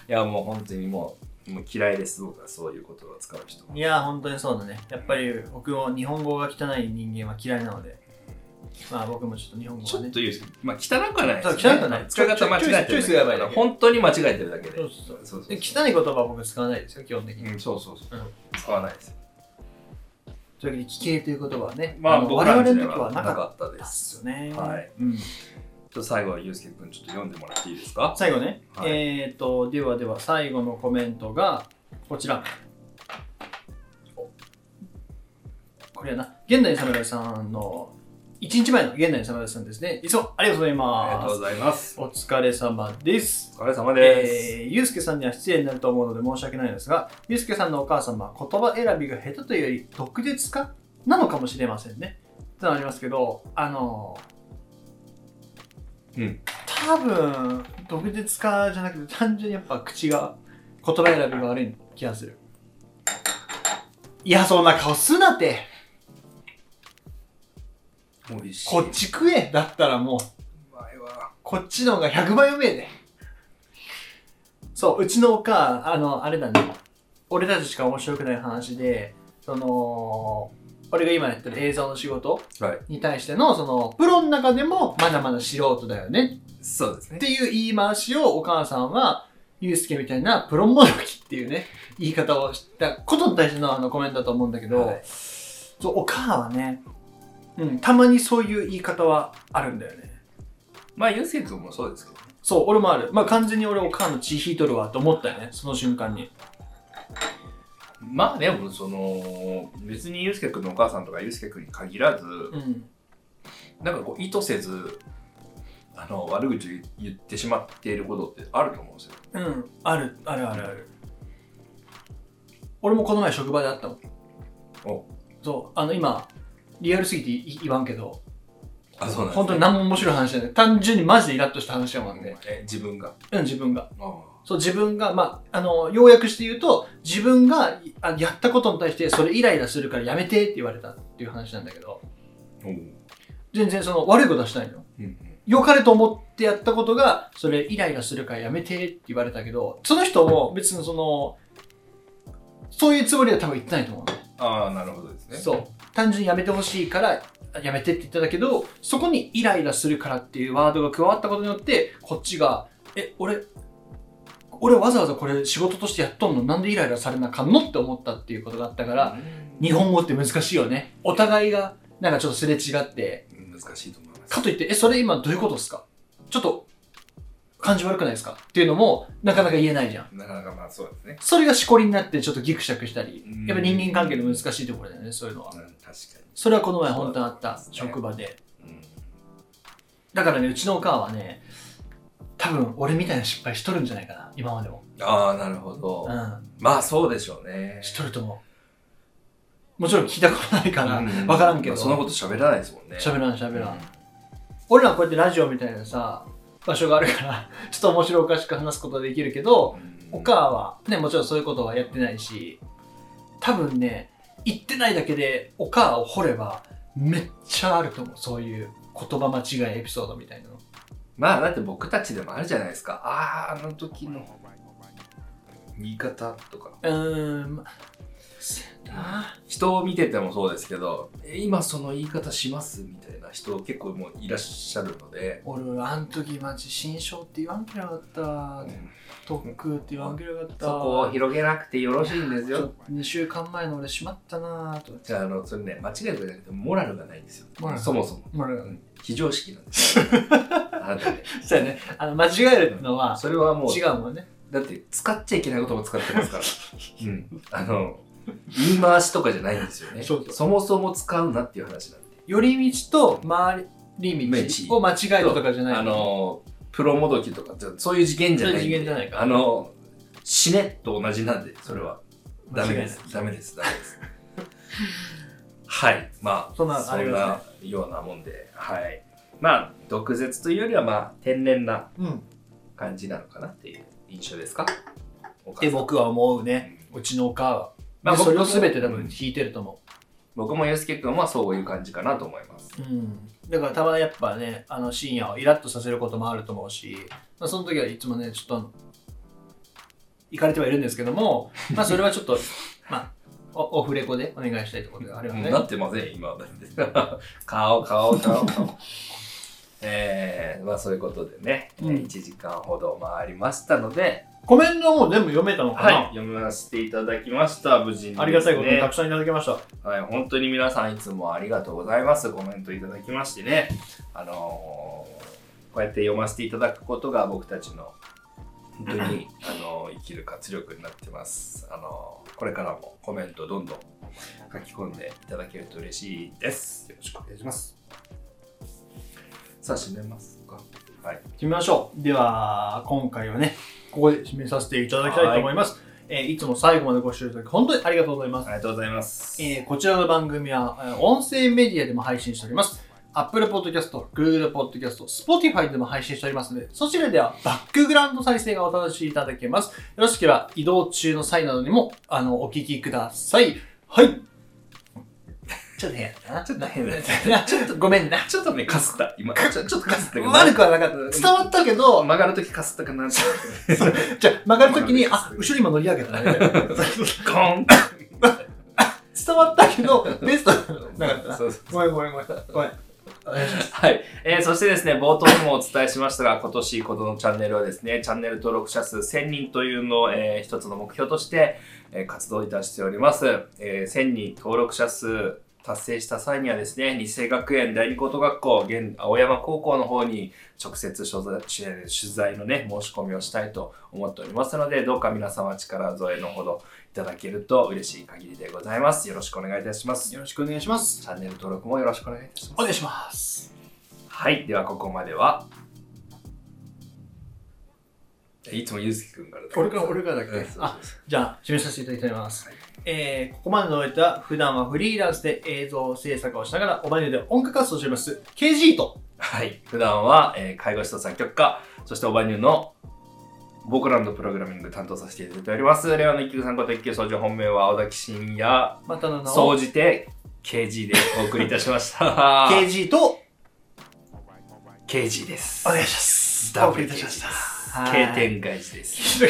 やもう本当にもうもう嫌いです、僕はそういう言葉を使う人もい。や、本当にそうだね。やっぱり僕も日本語が汚い人間は嫌いなので。まあ僕もちょっと日本語はねちょっと。言うですけど、まあ汚くはないです、ね。汚くはない使い方間違えてるだけ。だけ本当に間違えてるだけで。そうそうそうそう汚い言葉は僕使わないですよ、基本的に。うん、そうそうそう。うん使わないですよ。というわけで、奇形という言葉はね、まあ、の僕ら我々のの時代はなかったで。すよね。はい。うん、ちょっと最後はゆうすけくんちょっと読んでもらっていいですか？最後ね、はいえっ、と、ではでは最後のコメントがこちら。おこれやな、現代侍さんの、1日前の現代侍さんですね。いつもありがとうございありがとうごます。ざいます。お疲れ様です。お疲れ様です。えー、ゆうすけさんには失礼になると思うので申し訳ないのですが、ゆうすけさんのお母様は言葉選びが下手というより毒舌かなのかもしれませんね。ってのありますけど、あのーうん多分、毒舌かじゃなくて単純にやっぱ口が、言葉選びが悪い気がする。いや、そんな顔すなって。美味しい。こっち食え。だったらもう。こっちの方が100倍うめえで。そう、うちのおかん、あの、あれだね。俺たちしか面白くない話で、その、俺が今やってる映像の仕事はい。に対しての、その、プロの中でもまだまだ素人だよねそうですねっ。ていう言い回しをお母さんは、ゆうすけみたいなプロモドキっていうね、言い方をしたことに対してのあのコメントだと思うんだけど、はいそう、お母はね、うん、たまにそういう言い方はあるんだよね。まあ、ゆうすけくんもそうですけどね。そう、俺もある。まあ完全に俺おかんの血引いとるわと思ったよね、その瞬間に。まあでも、その、別にゆうすけくんのお母さんとかゆうすけくんに限らず、うん。なんかこう、意図せず、あの、悪口を言ってしまっていることってあると思うんですよ。うん。ある、あるあるある。俺もこの前職場で会ったの。おそう、あの今、リアルすぎてい言わんけど、あ、そうなんね。本当に何も面白い話じゃない。単純にマジでイラッとした話だもんね。え、自分が。うん、自分が。あそう、自分が、まあ、あの、要約して言うと、自分があやったことに対して、それイライラするからやめてって言われたっていう話なんだけど、全然その悪いことはしたいの。うんうん。良かれと思ってやったことが、それイライラするからやめてって言われたけど、その人も別にその、そういうつもりは多分言ってないと思うね。ああ、なるほどですね。そう。単純にやめてほしいから、やめてって言ったんだけど、そこにイライラするからっていうワードが加わったことによって、こっちが、え、俺、俺わざわざこれ仕事としてやっとんの？なんでイライラされなあかんの？って思ったっていうことがあったから、日本語って難しいよね。お互いがなんかちょっとすれ違って、うん難しいと思います。かといって、え、それ今どういうことですか？ちょっと、感じ悪くないですか？っていうのも、なかなか言えないじゃん。なかなかまあそうですね。それがしこりになってちょっとギクシャクしたりうん、やっぱ人間関係の難しいところだよね、そういうのはうん、。確かに。それはこの前本当にあった、職場で。うんだからね、うちのお母はね、多分俺みたいな失敗しとるんじゃないかな、今までも。ああ、なるほど。うん、まあそうでしょうね。しとると思う。もちろん聞いたことないから、うんわからんけど。まあそんなこと喋らないですもんね。喋らん喋らん。う俺らこうやってラジオみたいなさ、場所があるから、ちょっと面白おかしく話すことはできるけど、んお母はね、もちろんそういうことはやってないし、多分ね言ってないだけでお母を掘ればめっちゃあると思うそういう言葉間違いエピソードみたいなのまあだって僕たちでもあるじゃないですか。あああの時の。言い方とかうん。人を見ててもそうですけどえ今その言い方しますみたいな人結構もういらっしゃるので、俺あん時マジ新章って言わんけりゃよかった。特空って言わんけりゃよかった。そこを広げなくてよろしいんですよ。2週間前の俺しまったなぁと。じゃああのそれね間違えるとかじゃなくてモラルがないんですよ。モラルそもそも。まあ非常識なんです。よ あなたねそうやね。あの間違えるのはそれはもう違うもんね。だって使っちゃいけないことも使ってますから。うん。あの言い回しとかじゃないんですよね。そうそうもそも使うなっていう話なんで。寄り道と回り道を間違えるとかじゃないあのプロもどきとかってそういう事件じゃないそういう事件じゃないから。あの死ねと同じなんでそれは。ダメです。ダメです。ダメです。はい。まあそんなそんなようなもんで。はい。まあ毒舌というよりはまあ天然なうん。感じなのかなっていう印象ですか？お母ってさん。僕は思うね。うちのお母はまあ僕も全て多分うん引いてると思僕もゆうすけくんはそういう感じかなと思います。う、うん、だからたまにやっぱねあの深夜をイラッとさせることもあると思うし、まあ、その時はいつもねちょっと行かれてはいるんですけどもまあそれはちょっとまあおオフレコでお願いしたいところであればね、なってません今。顔顔顔えー、まあそういうことでね、うん1時間ほど回りましたので、コメントも全部読めたのかな、はい、読ませていただきました無事にね、ありがたいことにたくさんいただきましたはい、本当に皆さんいつもありがとうございます。コメントいただきましてね。あのーこうやって読ませていただくことが僕たちの本当に、あのー生きる活力になってます。あのーこれからもコメントどんどん書き込んでいただけると嬉しいです。よろしくお願いします。さあ、締めますか。はい。決めましょうでは今回はねここで締めさせていただきたいと思います、えーいつも最後までご視聴いただき本当にありがとうございますありがとうございます。えーこちらの番組は、えー音声メディアでも配信しております。Apple Podcast、Google Podcast、Spotify でも配信しておりますので、そちらではバックグラウンド再生がお楽しみいただけます。よろしければ移動中の際などにも、あの、お聞きください。はい。ちょっと変やな。ちょっと変だねちょっとごめんな。ちょっとね、かすった。今、ちょちょっとかすったけど。悪くはなかった。伝わったけど、曲がるときかすったかな。じゃあ曲がるときに、あ、後ろ今乗り上げたね。ゴーン伝わったけど、ベストなかったな。そうそうごめんごめんごめん。ごめん。はい、えーそしてですね、冒頭にもお伝えしましたが、今年このチャンネルはですね、チャンネル登録者数1000人というのを、えー一つの目標として、えー活動いたしております。えー1000人登録者数達成した際にはですね、日生学園第二高等学校、現青山高校の方に直接所在取材のね、申し込みをしたいと思っておりますので、どうか皆様力添えのほどいただけると嬉しい限りでございます。よろしくお願いいたします。よろしくお願いします。チャンネル登録もよろしくお願いいたします。お願いします。はい、ではここまでは。いつもゆうすけくんから俺から、俺からだっけ、うんそうそうあ、じゃあ、締めさせていただきたいと思います。えー、ここまでの終えた、普段はフリーランスで映像制作をしながら、おばにで音楽活動をしています、KG と、はい、普段は、えー介護士と作曲家、そしてオバニューのボーカルプログラミング担当させていただいております。令和の一級さんこと一級総長本名は青崎真也、またの名総を、じて KG でお送りいたしました。KG と、KG です。お願いします。ダブルお送りいたしました。K 点外事です。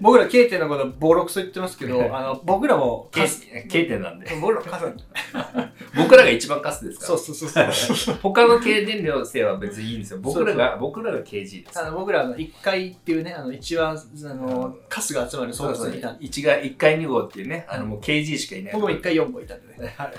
僕ら K 点のことボロクソ言ってますけど、あの、僕らも K 点なんで。僕らもカス、僕らが一番カスですから。そうそうそうそう。他の経電量性は別にいいんですよ。僕らが、僕らが KG です。あの僕らの1階っていうね、あの一番、あの、カスが集まるそうそう倉庫にいたんで、1が1階2号っていうね、あのもう KG しかいない。僕も1階4号いたんでね。はい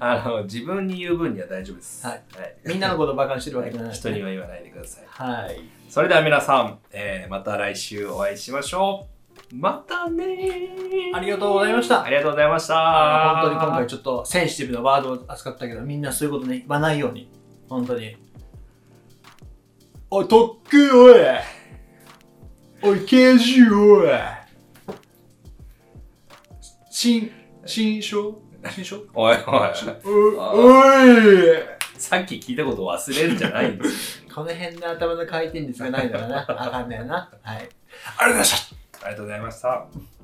あの自分に言う分には大丈夫です。はいみんなのことをバカにしてるわけじゃない。人には言わないでください。はい。それでは皆さん、えーまた来週お会いしましょう。またねーありがとうございましたありがとうございました。本当に今回ちょっとセンシティブなワードを扱ったけど、みんなそういうことね、言わないように。本当に。おい、とっくおいおい、刑事おい新、新書？新書？おいおい、おおいさっき聞いたこと忘れるんじゃないんですよ。この辺の頭の回転率がないからな。あかんねやな。はい。ありがとうございましたありがとうございました。